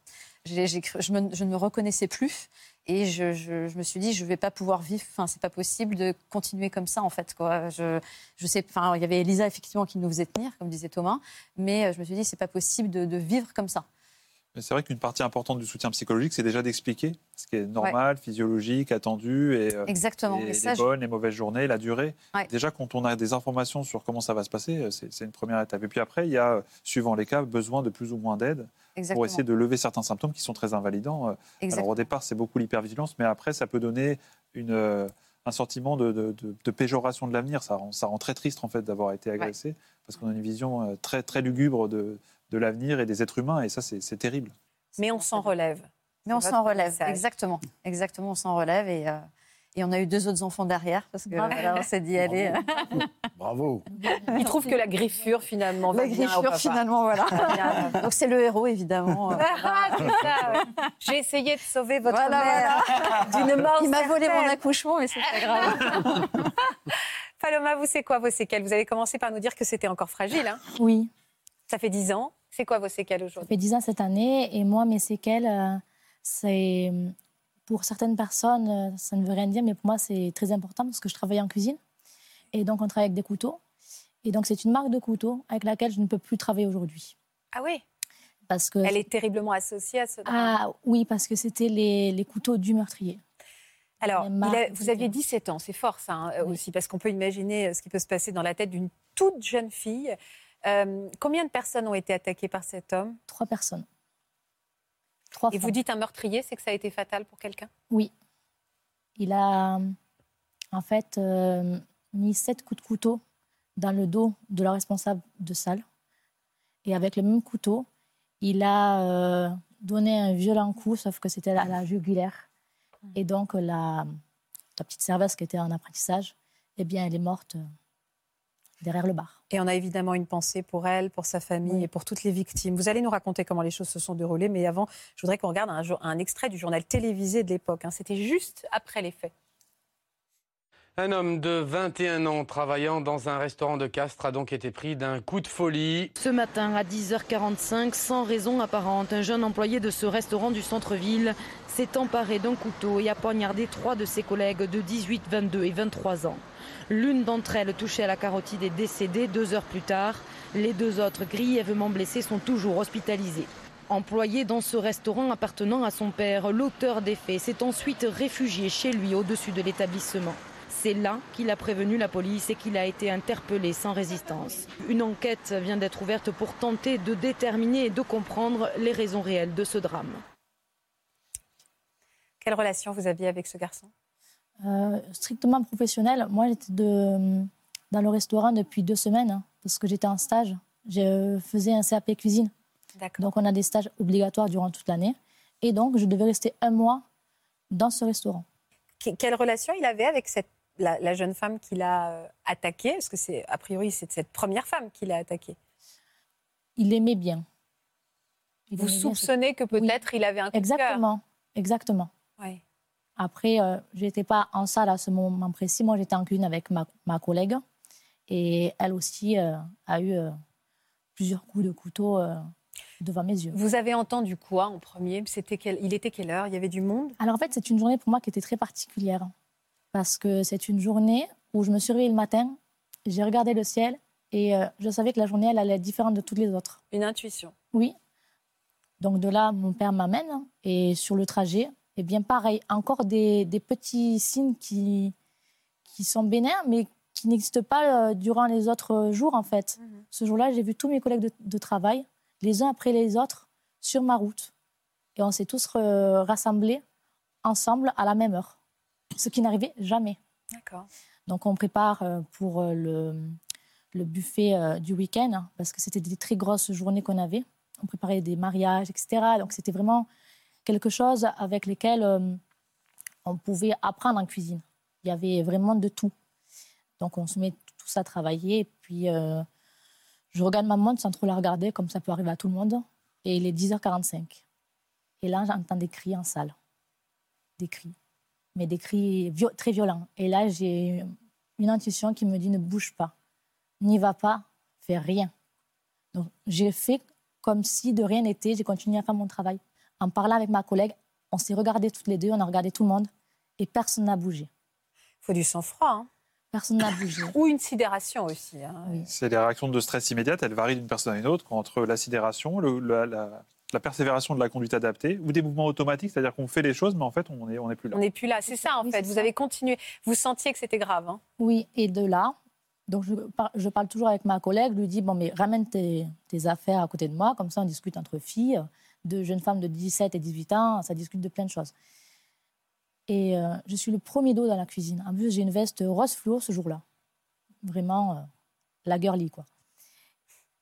Cru- me- je ne me reconnaissais plus. Et je, me suis dit, je ne vais pas pouvoir vivre, enfin, c'est pas possible de continuer comme ça, en fait. Quoi. Je, je sais, enfin, il y avait Elisa, effectivement, qui nous faisait tenir, comme disait Thomas, mais euh, je me suis dit, c'est pas possible de vivre comme ça. Mais c'est vrai qu'une partie importante du soutien psychologique, c'est déjà d'expliquer ce qui est normal, physiologique, attendu, et, euh, Exactement. et Et ça, les je- bonnes, les mauvaises journées, la durée. Ouais. Déjà, quand on a des informations sur comment ça va se passer, euh, c'est une première étape. Et puis après, il y a, euh, suivant les cas, besoin de plus ou moins d'aide pour Exactement. essayer de lever certains symptômes qui sont très invalidants. Euh, Alors Exactement. au départ, c'est beaucoup l'hypervigilance, mais après, ça peut donner une, un sentiment de, de- de- de péjoration de l'avenir. Ça rend, ça rend très triste en fait d'avoir été agressé, parce qu'on a une vision très, très lugubre de, de l'avenir et des êtres humains, et ça, c'est terrible. Mais on s'en relève. Mais on s'en relève, message. exactement. Exactement, on s'en relève. Et, euh, et on a eu deux autres enfants derrière, parce que Bravo. voilà, on s'est dit, allez, Bravo. Il trouve que la griffure, finalement, va la bien au griffure, papa. finalement, voilà. Donc c'est le héros, évidemment. euh, Ah, c'est ça, ouais. J'ai essayé de sauver votre Voilà, mère d'une mort Il m'a volé mon accouchement, mais c'est pas grave. Paloma, vous, c'est quoi vos séquelles? Vous avez commencé par nous dire que c'était encore fragile. hein? Oui, ça fait 10 ans. C'est quoi vos séquelles ça aujourd'hui fait 10 ans cette année et moi, mes séquelles, euh, c'est pour certaines personnes, euh, ça ne veut rien dire, mais pour moi, c'est très important parce que je travaille en cuisine et donc on travaille avec des couteaux. Et donc, c'est une marque de couteau avec laquelle je ne peux plus travailler aujourd'hui. Ah oui Parce que Elle est terriblement associée à ce drame. Ah oui, parce que c'était les, les couteaux du meurtrier. Alors, a- vous aviez 17 ans, c'est fort ça hein, Oui. aussi, parce qu'on peut imaginer euh, ce qui peut se passer dans la tête d'une toute jeune fille. Euh, combien de personnes ont été attaquées par cet homme? Trois personnes. Trois Et vous dites un meurtrier, c'est que ça a été fatal pour quelqu'un? Oui. Il a, en fait, euh, mis sept coups de couteau dans le dos de la responsable de salle. Et avec le même couteau, il a euh, donné un violent coup, sauf que c'était à la jugulaire. Et donc, la, la petite serveuse qui était en apprentissage, eh bien, elle est morte euh, derrière le bar. Et on a évidemment une pensée pour elle, pour sa famille Oui. et pour toutes les victimes. Vous allez nous raconter comment les choses se sont déroulées, mais avant, je voudrais qu'on regarde un extrait du journal télévisé de l'époque. hein. C'était juste après les faits. Un homme de 21 ans travaillant dans un restaurant de Castres a donc été pris d'un coup de folie. Ce matin à 10h45, sans raison apparente, un jeune employé de ce restaurant du centre-ville s'est emparé d'un couteau et a poignardé trois de ses collègues de 18, 22 et 23 ans. L'une d'entre elles, touchée à la carotide, est décédée deux heures plus tard. Les deux autres, grièvement blessées, sont toujours hospitalisées. Employé dans ce restaurant appartenant à son père, l'auteur des faits s'est ensuite réfugié chez lui au-dessus de l'établissement. C'est là qu'il a prévenu la police et qu'il a été interpellé sans résistance. Une enquête vient d'être ouverte pour tenter de déterminer et de comprendre les raisons réelles de ce drame. Quelle relation vous aviez avec ce garçon? Euh, strictement professionnel, moi j'étais de, dans le restaurant depuis deux semaines hein, parce que j'étais en stage. Je faisais un CAP cuisine. Donc on a des stages obligatoires durant toute l'année. Et donc je devais rester un mois dans ce restaurant. Que- Quelle relation il avait avec cette, la, la jeune femme qu'il a euh, attaquée Parce que c'est a priori c'est cette première femme qu'il a attaquée. Il aimait bien. Il Vous bien soupçonnez que peut-être il avait un coup de cœur Exactement, exactement. Après, euh, je n'étais pas en salle à ce moment précis. Moi, j'étais en cuisine avec ma, ma collègue. Et elle aussi euh, a eu euh, plusieurs coups de couteau devant mes yeux. Vous avez entendu quoi en premier? C'était quel- Il était quelle heure? Il y avait du monde? Alors en fait, c'est une journée pour moi qui était très particulière. Parce que c'est une journée où je me suis réveillée le matin, j'ai regardé le ciel et euh, je savais que la journée, elle allait être différente de toutes les autres. Une intuition. Oui. Donc de là, mon père m'amène et sur le trajet, et bien pareil, encore des, des petits signes qui, qui sont bénins, mais qui n'existent pas euh, durant les autres jours en fait. Ce jour-là, j'ai vu tous mes collègues de, de travail, les uns après les autres, sur ma route. Et on s'est tous re- rassemblés ensemble à la même heure, ce qui n'arrivait jamais. D'accord. Donc on prépare euh, pour euh, le, le buffet euh, du week-end, hein, parce que c'était des très grosses journées qu'on avait. On préparait des mariages, etc. Donc c'était vraiment quelque chose avec lequel on pouvait apprendre en cuisine. Il y avait vraiment de tout. Donc on se met tous à travailler. Et puis euh, je regarde ma montre sans trop la regarder, comme ça peut arriver à tout le monde. Et il est 10h45. Et là, j'entends des cris en salle. Des cris. Mais des cris vio- très violents. Et là, j'ai une intuition qui me dit ne bouge pas. N'y va pas, fais rien. Donc j'ai fait comme si de rien n'était. J'ai continué à faire mon travail. En parlant avec ma collègue, on s'est regardés toutes les deux, on a regardé tout le monde. Et personne n'a bougé. Il faut du sang-froid. hein. Personne n'a bougé. Ou une sidération aussi. hein. C'est les réactions de stress immédiates, elles varient d'une personne à une autre, entre la sidération, le- la, la- la persévération de la conduite adaptée, ou des mouvements automatiques, c'est-à-dire qu'on fait les choses, mais en fait, on n'est on est plus là. On n'est plus là. C'est ça, en Oui, fait. Vous ça. avez continué. Vous sentiez que c'était grave. hein. Oui, et de là, donc je, par- je parle toujours avec ma collègue, je lui dis, bon, mais ramène tes, tes affaires à côté de moi, comme ça on discute entre filles, de jeunes femmes de 17 et 18 ans, ça discute de plein de choses. Et euh, je suis le premier dos dans la cuisine. En plus, j'ai une veste rose fluo ce jour-là. Vraiment, euh, la girly, quoi.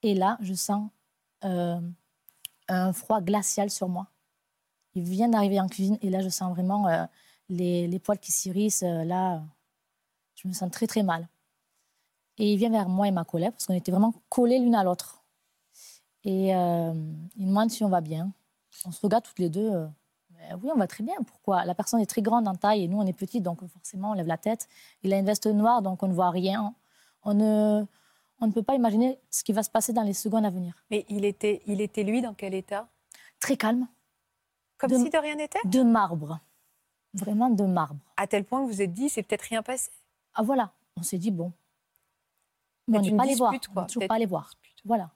Et là, je sens euh, un froid glacial sur moi. Il vient d'arriver en cuisine et là, je sens vraiment euh, les, les poils qui s'irrissent. euh, là, je me sens très, très mal. Et il vient vers moi et ma collègue parce qu'on était vraiment collés l'une à l'autre. Et euh, il me demande si on va bien. On se regarde toutes les deux. Ben oui, on va très bien. Pourquoi? La personne est très grande en taille et nous, on est petits, donc forcément, on lève la tête. Il a une veste noire, donc on ne voit rien. On ne, on ne peut pas imaginer ce qui va se passer dans les secondes à venir. Mais il était, il était, lui, dans quel état? Très calme. Comme De- si de rien n'était? De marbre. Vraiment de marbre. À tel point que vous vous êtes dit, c'est peut-être rien passé. Ah voilà, on s'est dit, bon. Mais on n'est pas allé voir. On quoi. n'est toujours pas allé une voir. Voilà,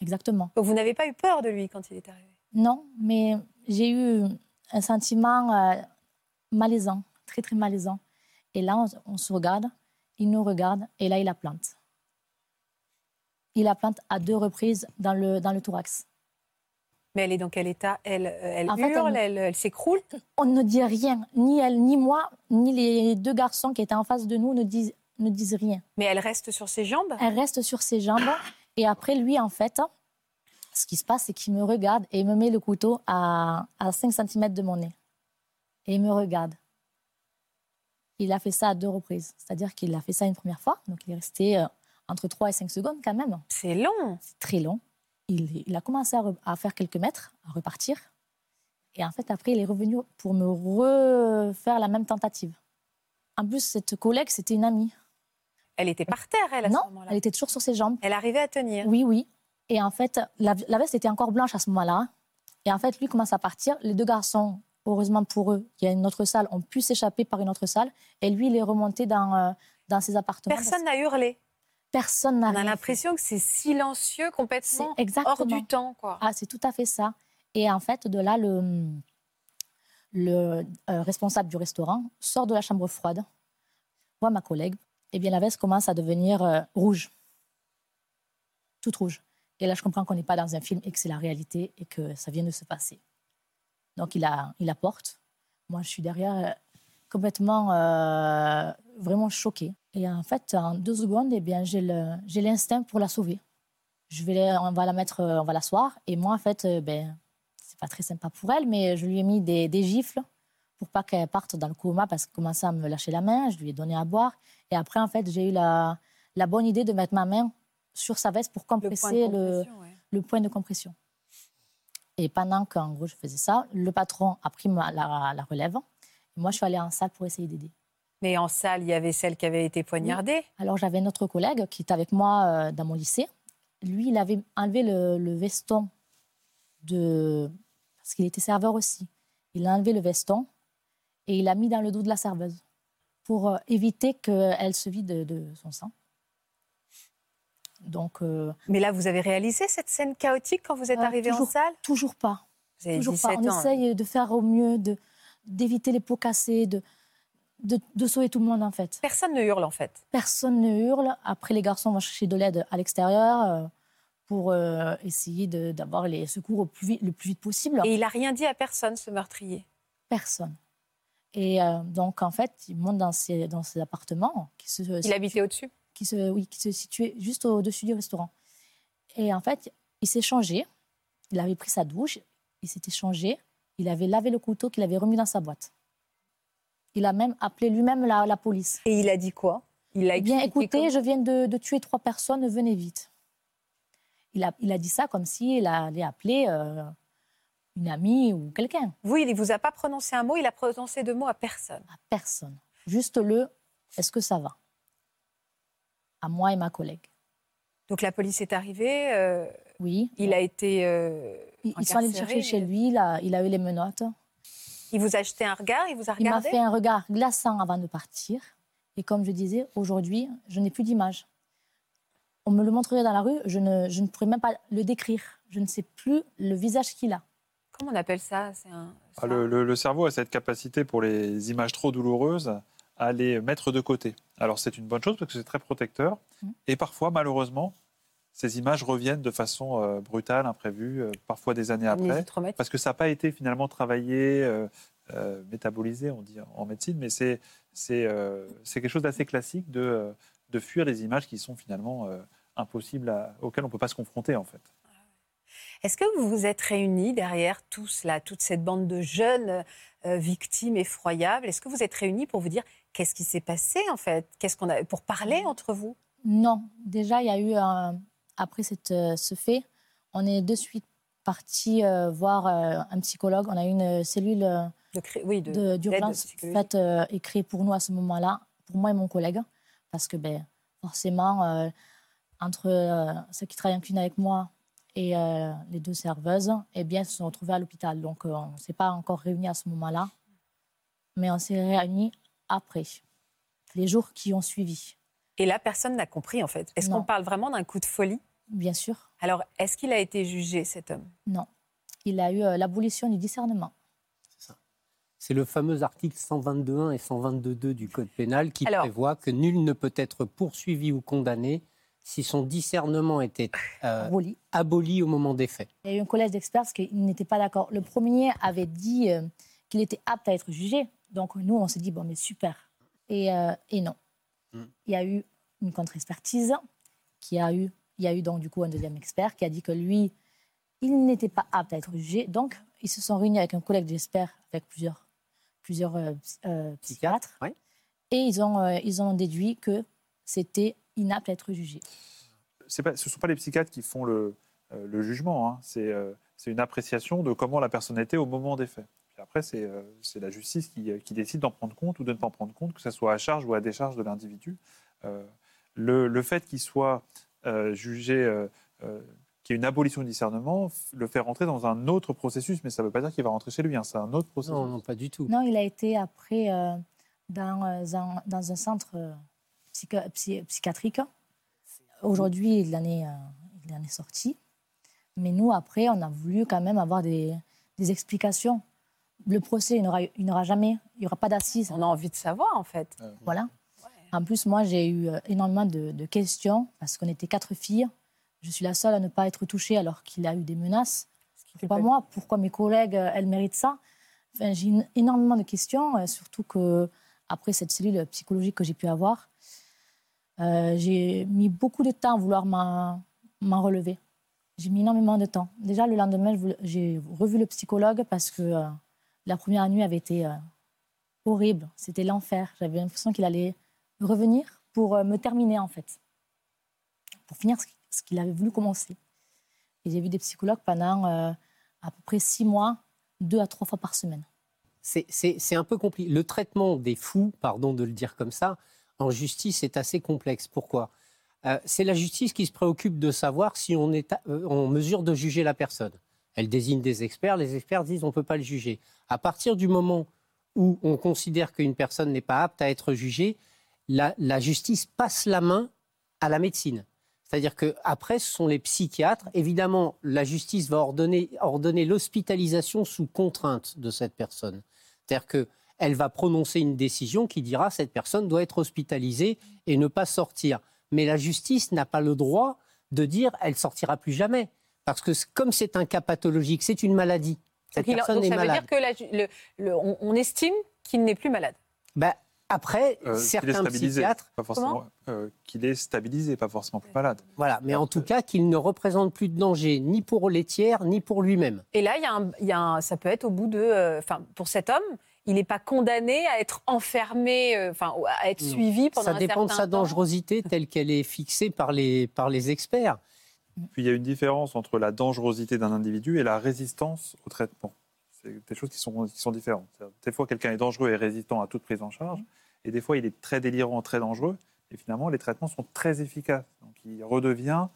exactement. Donc vous n'avez pas eu peur de lui quand il est arrivé? Non, mais j'ai eu un sentiment euh, malaisant, très très malaisant. Et là, on, on se regarde, il nous regarde, et là, il la plante. Il la plante à deux reprises dans le, dans le thorax. Mais elle est dans quel état? Elle, euh, elle En hurle, elle s'écroule? On ne dit rien, ni elle, ni moi, ni les deux garçons qui étaient en face de nous ne disent, ne disent rien. Mais elle reste sur ses jambes? Elle reste sur ses jambes. Et après, lui, en fait, ce qui se passe, c'est qu'il me regarde et il me met le couteau à, à 5 cm de mon nez. Et il me regarde. Il a fait ça à deux reprises. C'est-à-dire qu'il a fait ça une première fois. Donc, il est resté euh, entre 3 et 5 secondes quand même. C'est long. C'est très long. Il, il a commencé à, re- à faire quelques mètres, à repartir. Et en fait, après, il est revenu pour me refaire la même tentative. En plus, cette collègue, c'était une amie. Elle était par terre, elle, à non, ce moment-là. elle était toujours sur ses jambes. Elle arrivait à tenir. Oui, oui. Et en fait, la, la veste était encore blanche à ce moment-là. Et en fait, lui commence à partir. Les deux garçons, heureusement pour eux, il y a une autre salle, ont pu s'échapper par une autre salle. Et lui, il est remonté dans, euh, dans ses appartements. Personne n'a hurlé. Personne n'a On a l'impression que c'est silencieux, complètement exactement. hors du temps. Quoi. Ah, c'est tout à fait ça. Et en fait, de là, le, le euh, responsable du restaurant sort de la chambre froide, voit ma collègue. Et bien, la veste commence à devenir euh, rouge. Toute rouge. Et là, je comprends qu'on n'est pas dans un film et que c'est la réalité et que ça vient de se passer. Donc, il la il la porte. Moi, je suis derrière, euh, complètement, vraiment choquée. Et en fait, en deux secondes, eh bien, j'ai l'instinct pour la sauver je vais, la- on va la mettre, euh, on va l'asseoir. Et moi, en fait, euh, ben, c'est pas très sympa pour elle, mais je lui ai mis des, des gifles pour pas qu'elle parte dans le coma parce qu'elle commençait à me lâcher la main. Je lui ai donné à boire. Et après, en fait, j'ai eu la, la bonne idée de mettre ma main sur sa veste pour Le point de compresser le, compression, ouais. le point de compression. Et pendant qu'en gros je faisais ça, le patron a pris ma- la, la relève. Et moi, je suis allée en salle pour essayer d'aider. Mais en salle, il y avait celle qui avait été poignardée. Alors j'avais un autre collègue qui était avec moi euh, dans mon lycée. Lui, il avait enlevé le, le veston de... Parce qu'il était serveur aussi. Il a enlevé le veston et il l'a mis dans le dos de la serveuse pour euh, éviter qu'elle se vide de, de son sang. Donc, euh, Mais là, vous avez réalisé cette scène chaotique quand vous êtes Euh, arrivé en salle? toujours pas. Vous avez Toujours pas. 17 On ans. essaye de faire au mieux, d'éviter les pots cassés, de, de, de sauver tout le monde en fait. Personne ne hurle en fait. Personne ne hurle. Après, les garçons vont chercher de l'aide à l'extérieur euh, pour euh, essayer d'avoir les secours au plus vite, le plus vite possible. Et il a rien dit à personne, ce meurtrier. Personne. Et euh, donc, en fait, il monte dans ses, dans ses appartements qui se, Il habitait au-dessus. qui se, oui, qui se situait juste au-dessus du restaurant. Et en fait, il s'est changé. Il avait pris sa douche, il s'était changé. Il avait lavé le couteau qu'il avait remis dans sa boîte. Il a même appelé lui-même la, la police. Et il a dit quoi? Il a Eh bien, écoutez, je viens de, de tuer trois personnes, venez vite. Il a, il a dit ça comme s'il allait appeler euh, une amie ou quelqu'un. Vous, il ne vous a pas prononcé un mot, il a prononcé deux mots à personne. À personne. Juste le est-ce que ça va? À moi et ma collègue. Donc la police est arrivée. euh, Oui. il a été. euh, Ils, sont allés le chercher chez lui, il a, il a eu les menottes. Il vous a jeté un regard, il vous a Il m'a regardé fait un regard glaçant avant de partir. Et comme je disais, aujourd'hui, je n'ai plus d'image. On me le montrerait dans la rue, je ne, je ne pourrais même pas le décrire. Je ne sais plus le visage qu'il a. Comment on appelle ça? C'est un. Ah, le, le- le cerveau a cette capacité pour les images trop douloureuses à les mettre de côté. Alors c'est une bonne chose parce que c'est très protecteur. Mm. Et parfois, malheureusement, ces images reviennent de façon euh, brutale, imprévue, euh, parfois des années après. Parce que ça n'a pas été finalement travaillé, euh, euh, métabolisé, on dit en médecine, mais c'est c'est euh, c'est quelque chose d'assez classique de, de fuir des images qui sont finalement euh, impossibles, à- auxquelles on ne peut pas se confronter en fait. Est-ce que vous vous êtes réunis derrière tout cela, toute cette bande de jeunes euh, victimes effroyables? Est-ce que vous êtes réunis pour vous dire qu'est-ce qui s'est passé en fait? Qu'est-ce qu'on a pour parler entre vous? Non, déjà, il y a eu, un- après cette, euh, ce fait, on est de suite parti euh, voir euh, un psychologue. On a eu une cellule cré- oui, de- d'urgence faite et créée pour nous à ce moment-là, pour moi et mon collègue, parce que ben, forcément, entre ceux qui travaillent en cuisine avec moi et euh, les deux serveuses, eh bien, se sont retrouvées à l'hôpital. Donc, euh, on ne s'est pas encore réunis à ce moment-là, mais on s'est réunis après, les jours qui ont suivi. Et là, personne n'a compris en fait. Est-ce qu'on parle vraiment d'un coup de folie? Bien sûr. Alors, est-ce qu'il a été jugé cet homme? Non. Il a eu euh, l'abolition du discernement. C'est le fameux article 122.1 et 122.2 du Code pénal qui Alors- prévoit que nul ne peut être poursuivi ou condamné si son discernement était euh, Aboli. aboli au moment des faits. Il y a eu un collège d'experts parce qu'ils n'étaient pas d'accord. Le premier avait dit euh, qu'il était apte à être jugé. Donc nous, on s'est dit, bon, mais super. Et, euh, et non. Mm. Il y a eu une contre-expertise qui a eu, il y a eu donc du coup un deuxième expert qui a dit que lui, il n'était pas apte à être jugé. Donc ils se sont réunis avec un collègue d'experts, avec plusieurs, plusieurs euh, euh, psychiatres. Et ils ont, euh, ils ont déduit que c'était inapte à être jugé. pas, ce ne sont pas les psychiatres qui font le, euh, le jugement, hein. c'est euh, c'est une appréciation de comment la personne était au moment des faits. Après, c'est euh, c'est la justice qui, euh, qui décide d'en prendre compte ou de ne pas en prendre compte, que ce soit à charge ou à décharge de l'individu. Euh, le, le fait qu'il soit euh, jugé, euh, euh, qu'il y ait une abolition du discernement, le fait rentrer dans un autre processus, mais ça ne veut pas dire qu'il va rentrer chez lui, hein, c'est un autre processus. Non, non, pas du tout. Non, il a été après euh, dans, euh, un, dans un centre psychiatrique. Aujourd'hui, il en, est, euh, il en est sorti. Mais nous, après, on a voulu quand même avoir des, des explications. Le procès, il n'aura- il n'aura jamais, il n'y aura pas d'assises. On a envie de savoir, en fait. Voilà. En plus, moi, j'ai eu euh, énormément de, de questions parce qu'on était quatre filles. Je suis la seule à ne pas être touchée alors qu'il a eu des menaces. Pourquoi moi Pourquoi mes collègues, euh, elles méritent ça? Enfin, J'ai eu énormément de questions, euh, surtout que après cette cellule psychologique que j'ai pu avoir, euh, j'ai mis beaucoup de temps à vouloir m'en relever. J'ai mis énormément de temps. Déjà, le lendemain, j'ai revu le psychologue parce que euh, la première nuit avait été euh, horrible. C'était l'enfer. J'avais l'impression qu'il allait revenir pour euh, me terminer, en fait. Pour finir ce qui- ce qu'il avait voulu commencer. Et j'ai vu des psychologues pendant euh, à peu près six mois, deux à trois fois par semaine. C'est- un peu compliqué. Le traitement des fous, pardon de le dire comme ça, en justice est assez complexe. Pourquoi? C'est la justice qui se préoccupe de savoir si on est en mesure de juger la personne. Elle désigne des experts, les experts disent on ne peut pas le juger. À partir du moment où on considère qu'une personne n'est pas apte à être jugée, la, justice passe la main à la médecine. C'est-à-dire qu'après, ce sont les psychiatres. Évidemment, la justice va ordonner, l'hospitalisation sous contrainte de cette personne. C'est-à-dire qu'elle va prononcer une décision qui dira cette personne doit être hospitalisée et ne pas sortir. Mais la justice n'a pas le droit de dire elle sortira plus jamais. Parce que comme c'est un cas pathologique, c'est une maladie. Cette Donc, personne donc est ça veut dire que la ju- le- le- on, on estime qu'il n'est plus malade. Bah, après, Euh, certains stabilisé, psychiatres. pas forcément, euh, qu'il est stabilisé, pas forcément plus malade. Voilà, mais en tout cas qu'il ne représente plus de danger ni pour les tiers ni pour lui-même. Et là, il y a un- il y a un- ça peut être au bout de. euh, Enfin, pour cet homme, il n'est pas condamné à être enfermé, euh, enfin, à être suivi pendant Ça un dépend de certain sa temps. dangerosité telle qu'elle est fixée par les, par les experts. Puis il y a une différence entre la dangerosité d'un individu et la résistance au traitement. C'est des choses qui sont, qui sont différentes. Des fois, quelqu'un est dangereux et résistant à toute prise en charge, et des fois, il est très délirant, très dangereux, et finalement, les traitements sont très efficaces. Donc, il redevient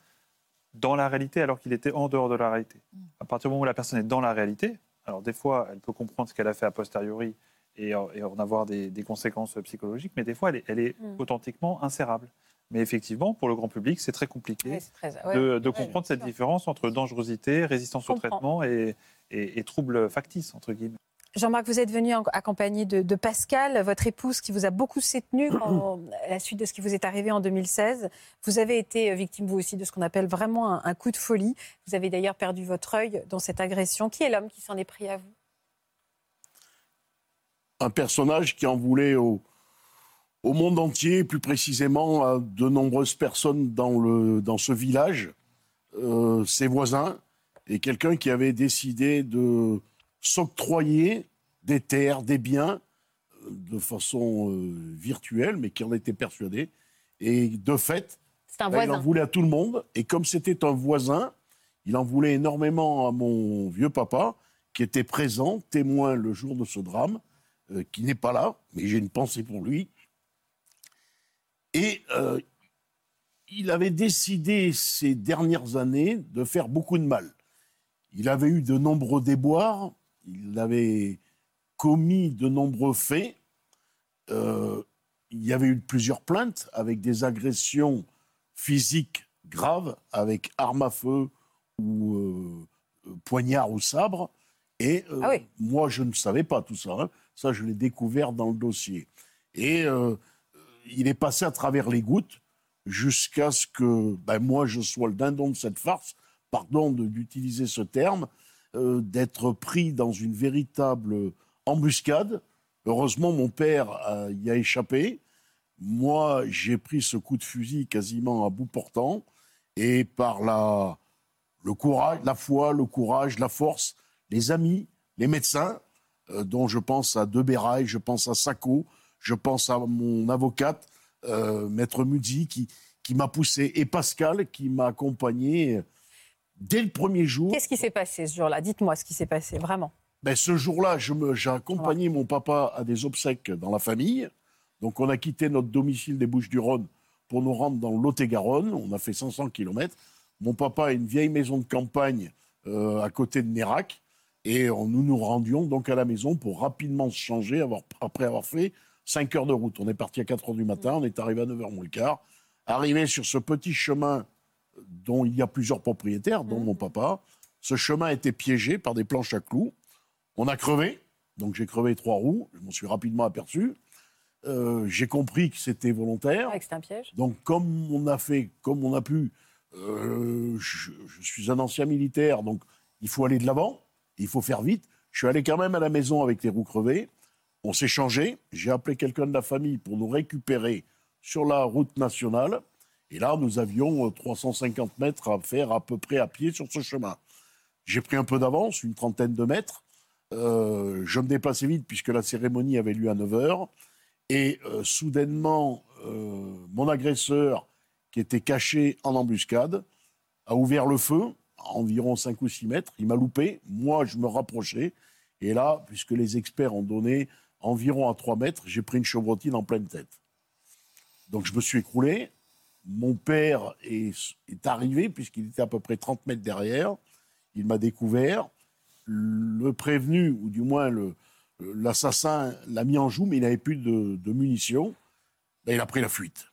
dans la réalité alors qu'il était en dehors de la réalité. À partir du moment où la personne est dans la réalité, alors des fois, elle peut comprendre ce qu'elle a fait a posteriori et, en- avoir des, des conséquences psychologiques, mais des fois, elle est, elle est Mm. authentiquement insérable. Mais effectivement, pour le grand public, c'est très compliqué Ouais, c'est très- ouais, de, de ouais, comprendre cette différence entre dangerosité, résistance au traitement et, et, et troubles factices, entre guillemets. Jean-Marc, vous êtes venu en- accompagné de, de Pascal, votre épouse qui vous a beaucoup soutenu quand- à la suite de ce qui vous est arrivé en 2016. Vous avez été euh, victime, vous aussi, de ce qu'on appelle vraiment un, un coup de folie. Vous avez d'ailleurs perdu votre œil dans cette agression. Qui est l'homme qui s'en est pris à vous? Un personnage qui en voulait au, au monde entier, plus précisément à de nombreuses personnes dans, le, dans ce village, euh, ses voisins, et quelqu'un qui avait décidé de s'octroyer des terres, des biens, euh, de façon euh, virtuelle, mais qui en était persuadé. Et de fait, un bah, il en voulait à tout le monde. Et comme c'était un voisin, il en voulait énormément à mon vieux papa, qui était présent, témoin le jour de ce drame, euh, qui n'est pas là, mais j'ai une pensée pour lui. Et euh, il avait décidé ces dernières années de faire beaucoup de mal. Il avait eu de nombreux déboires, il avait commis de nombreux faits. Euh, il y avait eu plusieurs plaintes avec des agressions physiques graves, avec arme à feu ou euh, poignard ou sabre. Et euh, Ah oui. moi, je ne savais pas tout ça. hein. Ça, je l'ai découvert dans le dossier. Et euh, il est passé à travers les gouttes jusqu'à ce que ben, moi, je sois le dindon de cette farce, pardon d'utiliser ce terme, euh, d'être pris dans une véritable embuscade. Heureusement, mon père euh, y a échappé. Moi, j'ai pris ce coup de fusil quasiment à bout portant. Et par la, le courage, la foi, le courage, la force, les amis, les médecins, euh, dont je pense à Deberaille, je pense à Sacco, je pense à mon avocate, euh, Maître Mudzi, qui, qui m'a poussé, et Pascal, qui m'a accompagné dès le premier jour. Qu'est-ce qui s'est passé ce jour-là? Dites-moi ce qui s'est passé, vraiment. Ben, ce jour-là, j'ai accompagné mon papa à des obsèques dans la famille. Donc, on a quitté notre domicile des Bouches-du-Rhône pour nous rendre dans Lot-et-Garonne. On a fait 500 km. Mon papa a une vieille maison de campagne euh, à côté de Nérac. Et on- nous nous rendions donc à la maison pour rapidement se changer avoir- après avoir fait 5 heures de route. On est parti à 4 heures du matin, on est arrivé à 9 heures moins le quart. Arrivé sur ce petit chemin dont il y a plusieurs propriétaires, dont mon papa, ce chemin était piégé par des planches à clous. On a crevé, donc j'ai crevé trois roues, je m'en suis rapidement aperçu. Euh, j'ai compris que c'était volontaire. Un piège Donc, comme on a fait, comme on a pu, euh, je, je suis un ancien militaire, donc il faut aller de l'avant, il faut faire vite. Je suis allé quand même à la maison avec les roues crevées. On s'est changé. J'ai appelé quelqu'un de la famille pour nous récupérer sur la route nationale. Et là, nous avions euh, 350 mètres à faire à peu près à pied sur ce chemin. J'ai pris un peu d'avance, une trentaine de mètres. Euh, je me déplaçais vite puisque la cérémonie avait lieu à 9 heures. Et euh, soudainement, euh, mon agresseur, qui était caché en embuscade, a ouvert le feu à environ 5 ou 6 mètres. Il m'a loupé. Moi, je me rapprochais. Et là, puisque les experts ont donné environ à 3 mètres, j'ai pris une chevrotine en pleine tête. Donc je me suis écroulé. Mon père est, arrivé, puisqu'il était à peu près 30 mètres derrière. Il m'a découvert. Le prévenu, ou du moins l'assassin, l'a mis en joue, mais il n'avait plus de, munitions. Ben, il a pris la fuite.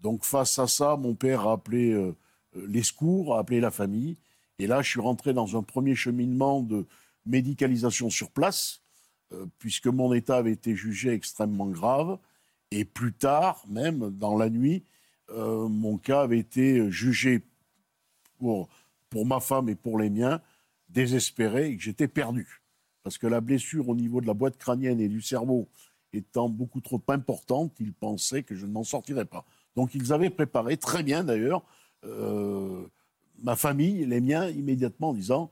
Donc face à ça, mon père a appelé euh, les secours, a appelé la famille. Et là, je suis rentré dans un premier cheminement de médicalisation sur place, puisque mon état avait été jugé extrêmement grave. Et plus tard, même dans la nuit, euh, mon cas avait été jugé pour, ma femme et pour les miens désespéré et que j'étais perdu. Parce que la blessure au niveau de la boîte crânienne et du cerveau étant beaucoup trop importante, ils pensaient que je ne m'en sortirais pas. Donc ils avaient préparé, très bien d'ailleurs, euh, ma famille, les miens, immédiatement en disant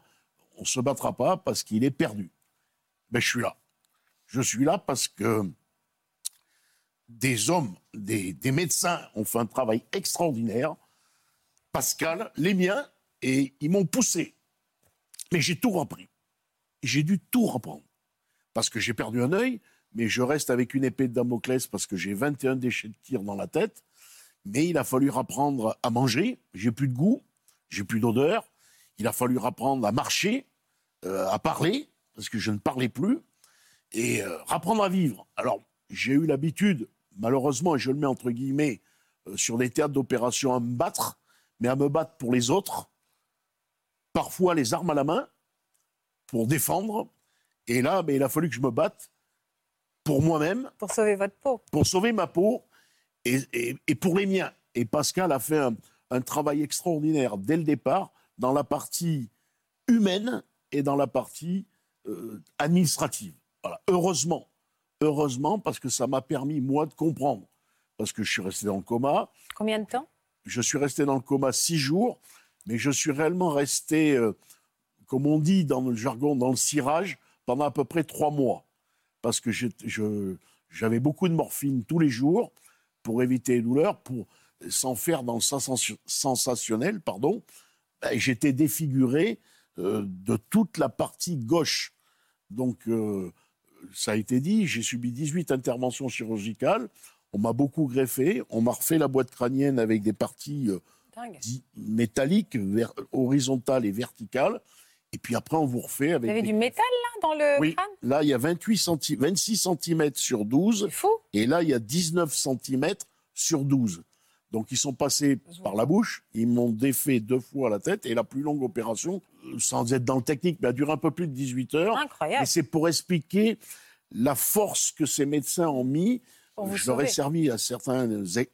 on ne se battra pas parce qu'il est perdu. Ben, je suis là. Je suis là parce que des hommes, des, médecins ont fait un travail extraordinaire. Pascal, les miens, et ils m'ont poussé. Mais j'ai tout repris. J'ai dû tout reprendre. Parce que j'ai perdu un œil, mais je reste avec une épée de Damoclès parce que j'ai 21 déchets de tir dans la tête. Mais il a fallu apprendre à manger. J'ai plus de goût, j'ai plus d'odeur. Il a fallu apprendre à marcher, euh, à parler, parce que je ne parlais plus, et euh, apprendre à vivre. Alors, j'ai eu l'habitude, malheureusement, et je le mets entre guillemets, euh, sur des théâtres d'opération à me battre, mais à me battre pour les autres, parfois les armes à la main, pour défendre. Et là, mais il a fallu que je me batte pour moi-même, Pour sauver votre peau. pour sauver ma peau et, et- et pour les miens. Et Pascal a fait un, un travail extraordinaire dès le départ dans la partie humaine et dans la partie euh, administrative. Voilà. Heureusement, heureusement, parce que ça m'a permis, moi, de comprendre. Parce que je suis resté dans le coma. Combien de temps? Je suis resté dans le coma six jours, mais je suis réellement resté, euh, comme on dit dans le jargon, dans le cirage pendant à peu près trois mois. Parce que j'avais beaucoup de morphine tous les jours pour éviter les douleurs, pour sans faire dans le sensation- sensationnel, pardon. Ben, J'étais défiguré euh, de toute la partie gauche. Donc, euh, ça a été dit, j'ai subi 18 interventions chirurgicales. On m'a beaucoup greffé. On m'a refait la boîte crânienne avec des parties euh, métalliques, horizontales et verticales. Et puis après, on vous refait Vous avec. avez des- du métal là dans le Oui, crâne? là, il y a 28 centi- 26 cm sur 12. C'est fou. Et là, il y a 19 cm sur 12. Donc, ils sont passés par la bouche, ils m'ont défait deux fois la tête, et la plus longue opération, sans être dans le technique, mais a duré un peu plus de 18 heures. Incroyable. Et c'est pour expliquer la force que ces médecins ont mis. Pour Je leur ai servi à certains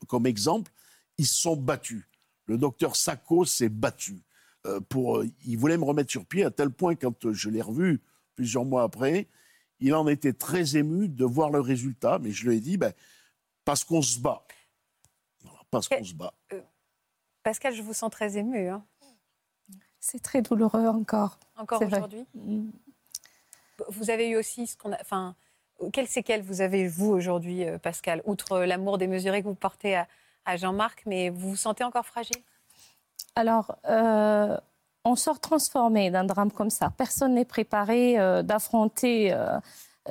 comme exemple. Ils se sont battus. Le docteur Sacco s'est battu. Euh, pour, euh, il voulait me remettre sur pied à tel point, quand euh, je l'ai revu plusieurs mois après, il en était très ému de voir le résultat. Mais je lui ai dit, ben, parce qu'on se bat. Parce qu'on se bat. Pascal, je vous sens très ému. hein. C'est très douloureux encore. Encore aujourd'hui. Vous avez eu aussi ce qu'on a. Enfin, quelles séquelles vous avez, vous, aujourd'hui, euh, Pascal Outre l'amour démesuré que vous portez à, à Jean-Marc, mais vous vous sentez encore fragile? Alors, euh, on sort transformé d'un drame comme ça. Personne n'est préparé euh, d'affronter euh,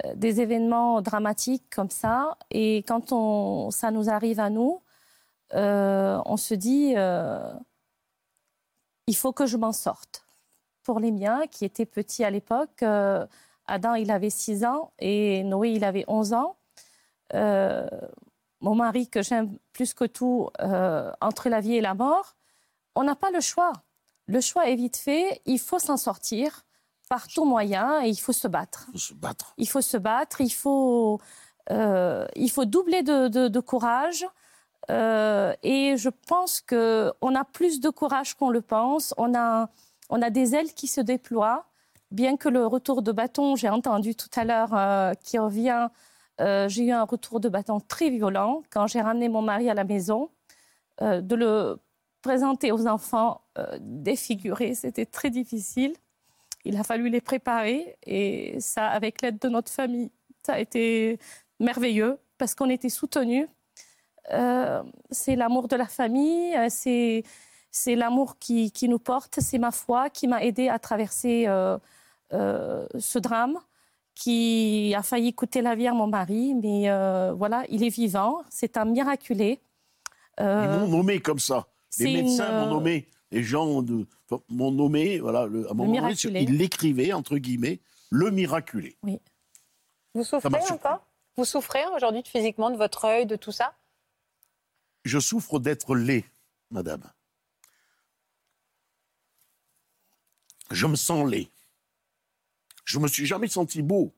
euh, des événements dramatiques comme ça. Et quand on, ça nous arrive à nous, euh, on se dit, euh, il faut que je m'en sorte. Pour les miens, qui étaient petits à l'époque, euh, Adam, il avait 6 ans et Noé, il avait 11 ans. Mon mari, que j'aime plus que tout, entre la vie et la mort, on n'a pas le choix. Le choix est vite fait. Il faut s'en sortir par tout moyen et il faut se battre. Il faut se battre. Il faut se battre. Il faut, il faut doubler de, de- de courage. Euh, et je pense qu'on a plus de courage qu'on le pense. On a, on a des ailes qui se déploient. Bien que le retour de bâton, j'ai entendu tout à l'heure, euh, qui revient, euh, j'ai eu un retour de bâton très violent quand j'ai ramené mon mari à la maison. Euh, de le présenter aux enfants défigurés, c'était très difficile. Il a fallu les préparer et ça, avec l'aide de notre famille, ça a été merveilleux parce qu'on était soutenus. Euh, c'est l'amour de la famille, euh, c'est c'est l'amour qui, qui nous porte, c'est ma foi qui m'a aidé à traverser euh, euh, ce drame qui a failli coûter la vie à mon mari, mais euh, voilà, il est vivant, c'est un miraculé. Ils m'ont nommé comme ça. Les médecins une, m'ont nommé. Les gens m'ont nommé, voilà, le, à un moment ils l'écrivaient, entre guillemets, le miraculé. Oui. Vous souffrez encore? Vous souffrez aujourd'hui physiquement de votre œil, de tout ça? Je souffre d'être laid, madame. Je me sens laid. Je me suis jamais senti beau.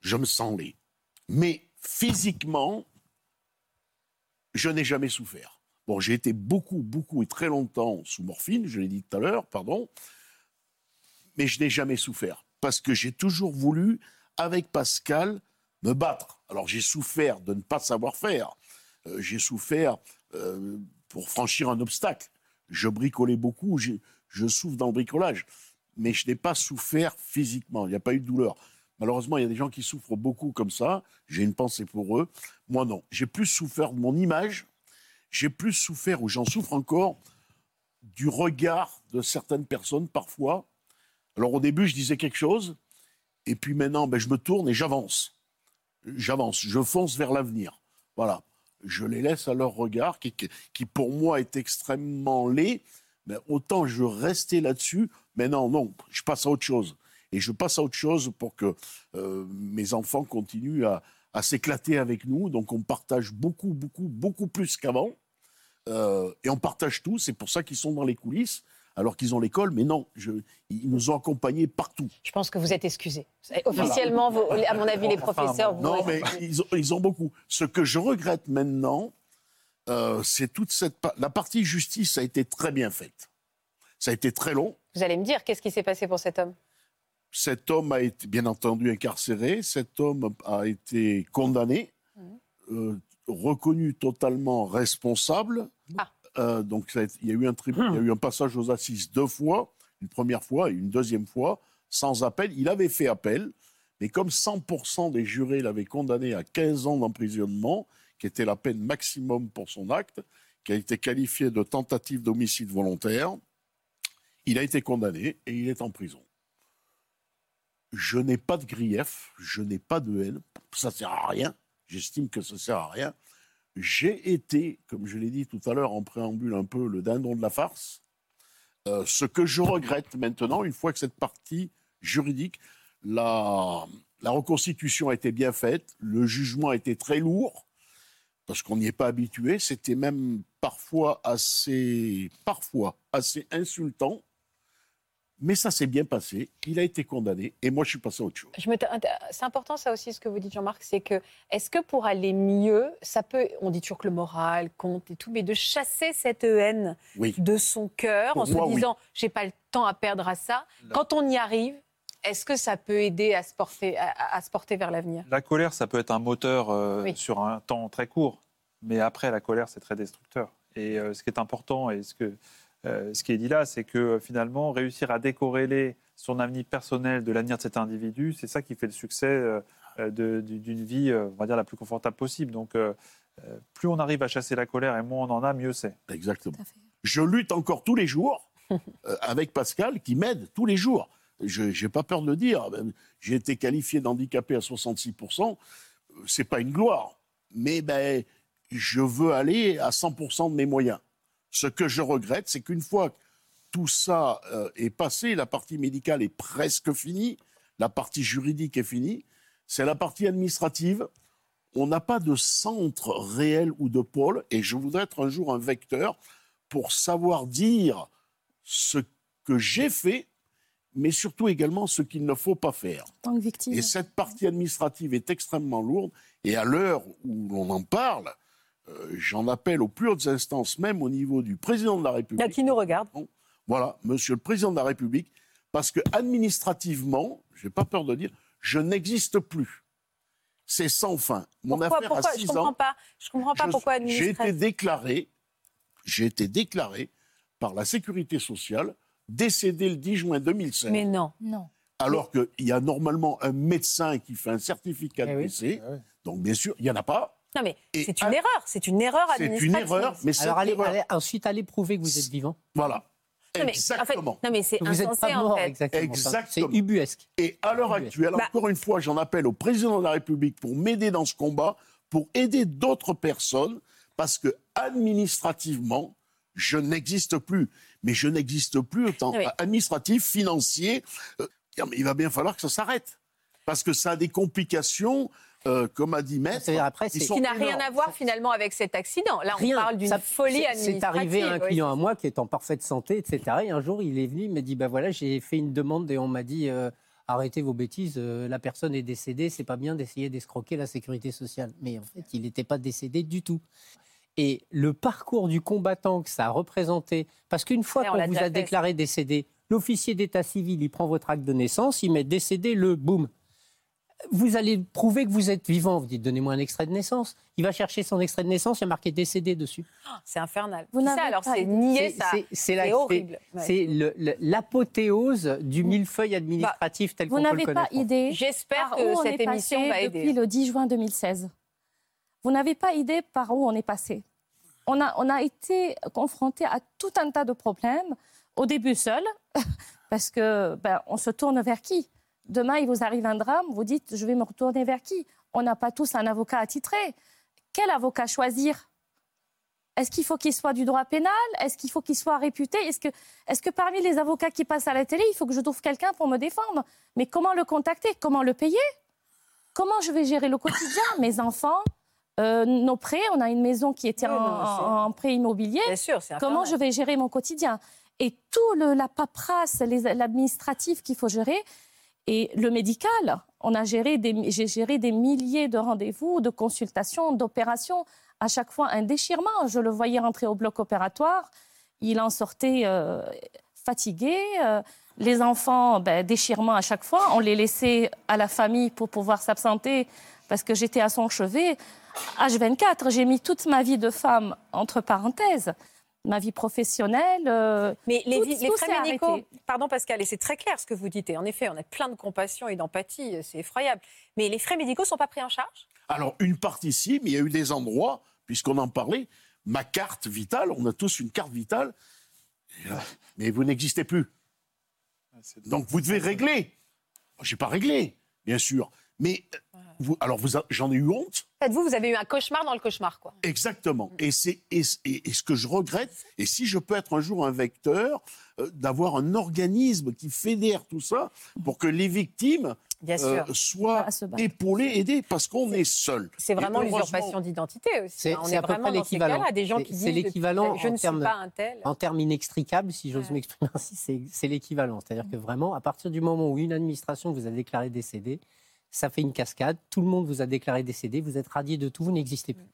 Je me sens laid. Mais physiquement, je n'ai jamais souffert. Bon, j'ai été beaucoup, beaucoup et très longtemps sous morphine, je l'ai dit tout à l'heure, pardon, mais je n'ai jamais souffert parce que j'ai toujours voulu, avec Pascal, me battre. Alors j'ai souffert de ne pas savoir faire. Euh, j'ai souffert euh, pour franchir un obstacle. Je bricolais beaucoup, j'ai- je souffre dans le bricolage, mais je n'ai pas souffert physiquement. Il n'y a pas eu de douleur. Malheureusement, il y a des gens qui souffrent beaucoup comme ça. J'ai une pensée pour eux. Moi, non. J'ai plus souffert de mon image. J'ai plus souffert, ou j'en souffre encore, du regard de certaines personnes parfois. Alors au début, je disais quelque chose, et puis maintenant, ben, je me tourne et j'avance. J'avance, je fonce vers l'avenir. Voilà. Je les laisse à leur regard, qui, pour moi est extrêmement laid. Mais autant je restais là-dessus, mais non, non, je passe à autre chose. Et je passe à autre chose pour que euh, mes enfants continuent à, à s'éclater avec nous. Donc on partage beaucoup, beaucoup, beaucoup plus qu'avant. Euh, et on partage tout. C'est pour ça qu'ils sont dans les coulisses, alors qu'ils ont l'école. Mais non, je- ils nous ont accompagnés partout. Je pense que vous êtes excusé. Officiellement, vos- à mon avis, les professeurs. vous- Non, mais ils ont, ils ont beaucoup. Ce que je regrette maintenant, euh, c'est toute cette. La partie justice a été très bien faite. Ça a été très long. Vous allez me dire, qu'est-ce qui s'est passé pour cet homme? Cet homme a été, bien entendu, incarcéré. Cet homme a été condamné, euh, reconnu totalement responsable. Ah. Euh, donc, ça a été- il y, a eu un il y a eu un passage aux assises deux fois, une première fois et une deuxième fois, sans appel. Il avait fait appel, mais comme 100% des jurés l'avaient condamné à 15 ans d'emprisonnement, qui était la peine maximum pour son acte, qui a été qualifié de tentative d'homicide volontaire, il a été condamné et il est en prison je n'ai pas de grief, je n'ai pas de haine, ça sert à rien, j'estime que ça sert à rien. J'ai été, comme je l'ai dit tout à l'heure en préambule un peu, le dindon de la farce. Euh, ce que je regrette maintenant, une fois que cette partie juridique, la, reconstitution a été bien faite, le jugement a été très lourd, parce qu'on n'y est pas habitué, c'était même parfois assez, parfois assez insultant. Mais ça s'est bien passé. Il a été condamné et moi je suis passé à autre chose. C'est important ça aussi ce que vous dites Jean-Marc, c'est que est-ce que pour aller mieux, ça peut, on dit toujours que le moral compte et tout, mais de chasser cette haine Oui. de son cœur en moi, se oui. disant j'ai pas le temps à perdre à ça. Quand on y arrive, est-ce que ça peut aider à se porter, à, à- à se porter vers l'avenir? La colère, ça peut être un moteur euh, Oui. sur un temps très court, mais après, la colère, c'est très destructeur. Et euh, ce qui est important, et ce, que, euh, ce qui est dit là, c'est que euh, finalement, réussir à décorréler son avenir personnel de l'avenir de cet individu, c'est ça qui fait le succès euh, euh, d'une vie, euh, on va dire, la plus confortable possible. Donc, euh, euh, plus on arrive à chasser la colère et moins on en a, mieux c'est. Exactement. Je lutte encore tous les jours euh, avec Pascal qui m'aide tous les jours. Je n'ai pas peur de le dire. J'ai été qualifié d'handicapé à 66%. Euh, C'est pas une gloire. Mais ben, je veux aller à 100% de mes moyens. Ce que je regrette, c'est qu'une fois que tout ça euh, est passé, la partie médicale est presque finie, la partie juridique est finie, c'est la partie administrative. On n'a pas de centre réel ou de pôle, et je voudrais être un jour un vecteur pour savoir dire ce que j'ai fait, mais surtout également ce qu'il ne faut pas faire. tant que victime. Et cette partie administrative est extrêmement lourde. Et à l'heure où l'on en parle, euh, j'en appelle aux plus hautes instances, même au niveau du président de la République. Qui nous regarde Voilà, monsieur le président de la République, parce que administrativement, j'ai pas peur de dire, je n'existe plus. C'est sans fin. Mon Pourquoi, affaire pourquoi a Je comprends ans. pas. Je comprends pas Je- pourquoi J'ai été déclaré, j'ai été déclaré par la Sécurité sociale décédé le 10 juin 2016. Mais non. Non. Alors qu'il y a normalement un médecin qui fait un certificat de décès. Donc, bien sûr, il n'y en a pas. Non mais c'est à- une erreur, c'est une erreur C'est une administrative. erreur, mais c'est Alors allez, erreur. allez- ensuite, allez prouver que vous êtes vivant. Voilà. Non, mais, en fait, Exactement. non mais c'est Vous n'êtes insensé pas en mort, fait. exactement. Exactement. C'est ubuesque. Et à l'heure actuelle, Bah- encore une fois, j'en appelle au président de la République pour m'aider dans ce combat, pour aider d'autres personnes, parce que administrativement, je n'existe plus. Mais je n'existe plus autant Oui. administratif, financier. Euh, mais il va bien falloir que ça s'arrête. Parce que ça a des complications, euh, comme a dit Maître. Après, sont Qui n'a rien à voir finalement avec cet accident. Là, on Rien. parle d'une folie c'est- administrative. C'est arrivé à un oui. client à moi qui est en parfaite santé, etc. Et un jour, il est venu, il m'a dit, bah voilà, j'ai fait une demande et on m'a dit, euh, arrêtez vos bêtises, euh, la personne est décédée, c'est pas bien d'essayer d'escroquer la sécurité sociale. Mais en fait, il n'était pas décédé du tout. Et le parcours du combattant que ça a représenté, parce qu'une fois qu'on vous a fait, déclaré décédé, l'officier d'état civil, il prend votre acte de naissance, il met décédé, le boum. Vous allez prouver que vous êtes vivant. Vous dites, donnez-moi un extrait de naissance. Il va chercher son extrait de naissance, il y a marqué décédé dessus. C'est infernal. Vous ça, n'avez alors pas c'est idée. nier ça. C'est- C'est la- C'est horrible. c'est- Ouais. l'apothéose du millefeuille administratif tel Vous qu'on peut le n'avez connaître. pas idée J'espère que cette est émission passé va aider. depuis le 10 juin 2016. Vous n'avez pas idée par où on est passé. On a, on a été confronté à tout un tas de problèmes. Au début seul, parce que ben, on se tourne vers qui? Demain, il vous arrive un drame, vous dites, je vais me retourner vers qui? On n'a pas tous un avocat attitré. Quel avocat choisir? Est-ce qu'il faut qu'il soit du droit pénal? Est-ce qu'il faut qu'il soit réputé? Est-ce que, est que parmi les avocats qui passent à la télé, il faut que je trouve quelqu'un pour me défendre? Mais comment le contacter? Comment le payer? Comment je vais gérer le quotidien? Mes enfants euh, nos prêts, on a une maison qui était Oui, en, en- en prêt immobilier. Bien sûr, Comment je vais gérer mon quotidien? Et tout le, la paperasse, l'administratif qu'il faut gérer. Et le médical, on a géré des, j'ai géré des milliers de rendez-vous, de consultations, d'opérations. À chaque fois, un déchirement. Je le voyais rentrer au bloc opératoire. Il en sortait euh, fatigué. euh, les enfants, ben, déchirement à chaque fois. On les laissait à la famille pour pouvoir s'absenter parce que j'étais à son chevet. H24, j'ai mis toute ma vie de femme entre parenthèses. Ma vie professionnelle. euh, Mais les, tout- vi- les tout frais médicaux, arrêté. pardon Pascal, et c'est très clair ce que vous dites, et en effet, on a plein de compassion et d'empathie, c'est effroyable. Mais les frais médicaux ne sont pas pris en charge? Alors, une partie si, mais il y a eu des endroits, puisqu'on en parlait, ma carte vitale, on a tous une carte vitale, mais vous n'existez plus. Donc, vous devez régler. Je n'ai pas réglé, bien sûr. Mais, euh, vous, alors, vous j'en ai eu honte, En fait, vous, vous avez eu un cauchemar dans le cauchemar, quoi. Exactement. Et, c'est, et, et- et ce que je regrette, et si je peux être un jour un vecteur, euh, d'avoir un organisme qui fédère tout ça pour que les victimes Bien euh, sûr. soient À se battre. épaulées, aidées, parce qu'on est seul. C'est vraiment l'usurpation d'identité aussi. C'est- hein. On c'est est à peu vraiment l'équivalent. cas-là, des gens C'est- qui c'est disent l'équivalent je en ne suis termes- pas un tel. En termes inextricables, si j'ose Ouais. m'exprimer ainsi, c'est c'est l'équivalent. C'est-à-dire que vraiment, à partir du moment où une administration vous a déclaré décédé, ça fait une cascade, tout le monde vous a déclaré décédé, vous êtes radié de tout, vous n'existez plus.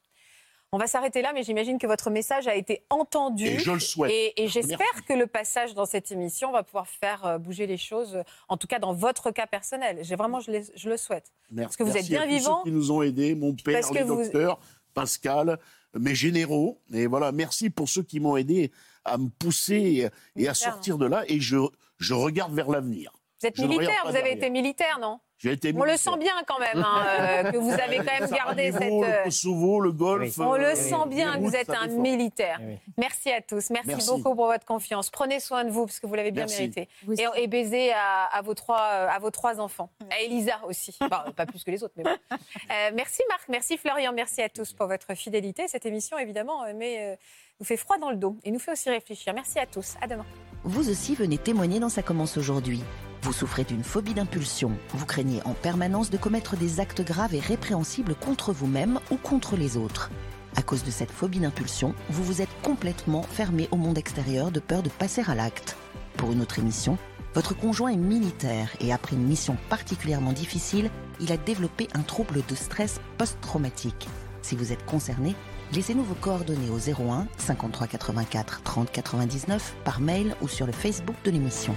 On va s'arrêter là, mais j'imagine que votre message a été entendu. Et je le souhaite. Et, et j'espère que le passage dans cette émission va pouvoir faire euh, bouger les choses, en tout cas dans votre cas personnel. J'ai vraiment, je, le souhaite. Merci. que vous êtes Merci bien à tous vivant. ceux qui nous ont aidés, mon père, Parce les vous- docteurs, Pascal, mes généraux. Et voilà, merci pour ceux qui m'ont aidé à me pousser et à sortir de là. Et je, je regarde vers l'avenir. Vous êtes Je militaire, vous avez derrière. été militaire, non? Été On le sent bien quand même, hein, euh, que vous avez quand même gardé cette... Sarajevo, euh, Le Kosovo, le Golfe. On le euh, sent bien que vous êtes un défend. militaire. Eh oui. Merci à tous. Merci, Merci. beaucoup pour votre confiance. Prenez soin de vous parce que vous l'avez bien Merci. mérité. Et, et baiser à, à vos trois, à vos trois enfants. À Elisa aussi. Bah, pas plus que les autres, mais bon. Euh, merci Marc, merci Florian, merci à tous pour votre fidélité. Cette émission, évidemment, mais, euh, nous fait froid dans le dos et nous fait aussi réfléchir. Merci à tous. À demain. Vous aussi venez témoigner dans Ça commence aujourd'hui. Vous souffrez d'une phobie d'impulsion. Vous craignez en permanence de commettre des actes graves et répréhensibles contre vous-même ou contre les autres. À cause de cette phobie d'impulsion, vous vous êtes complètement fermé au monde extérieur de peur de passer à l'acte. Pour une autre émission, votre conjoint est militaire et après une mission particulièrement difficile, il a développé un trouble de stress post-traumatique. Si vous êtes concerné, laissez-nous vos coordonnées au 01 53 84 30 99 par mail ou sur le Facebook de l'émission.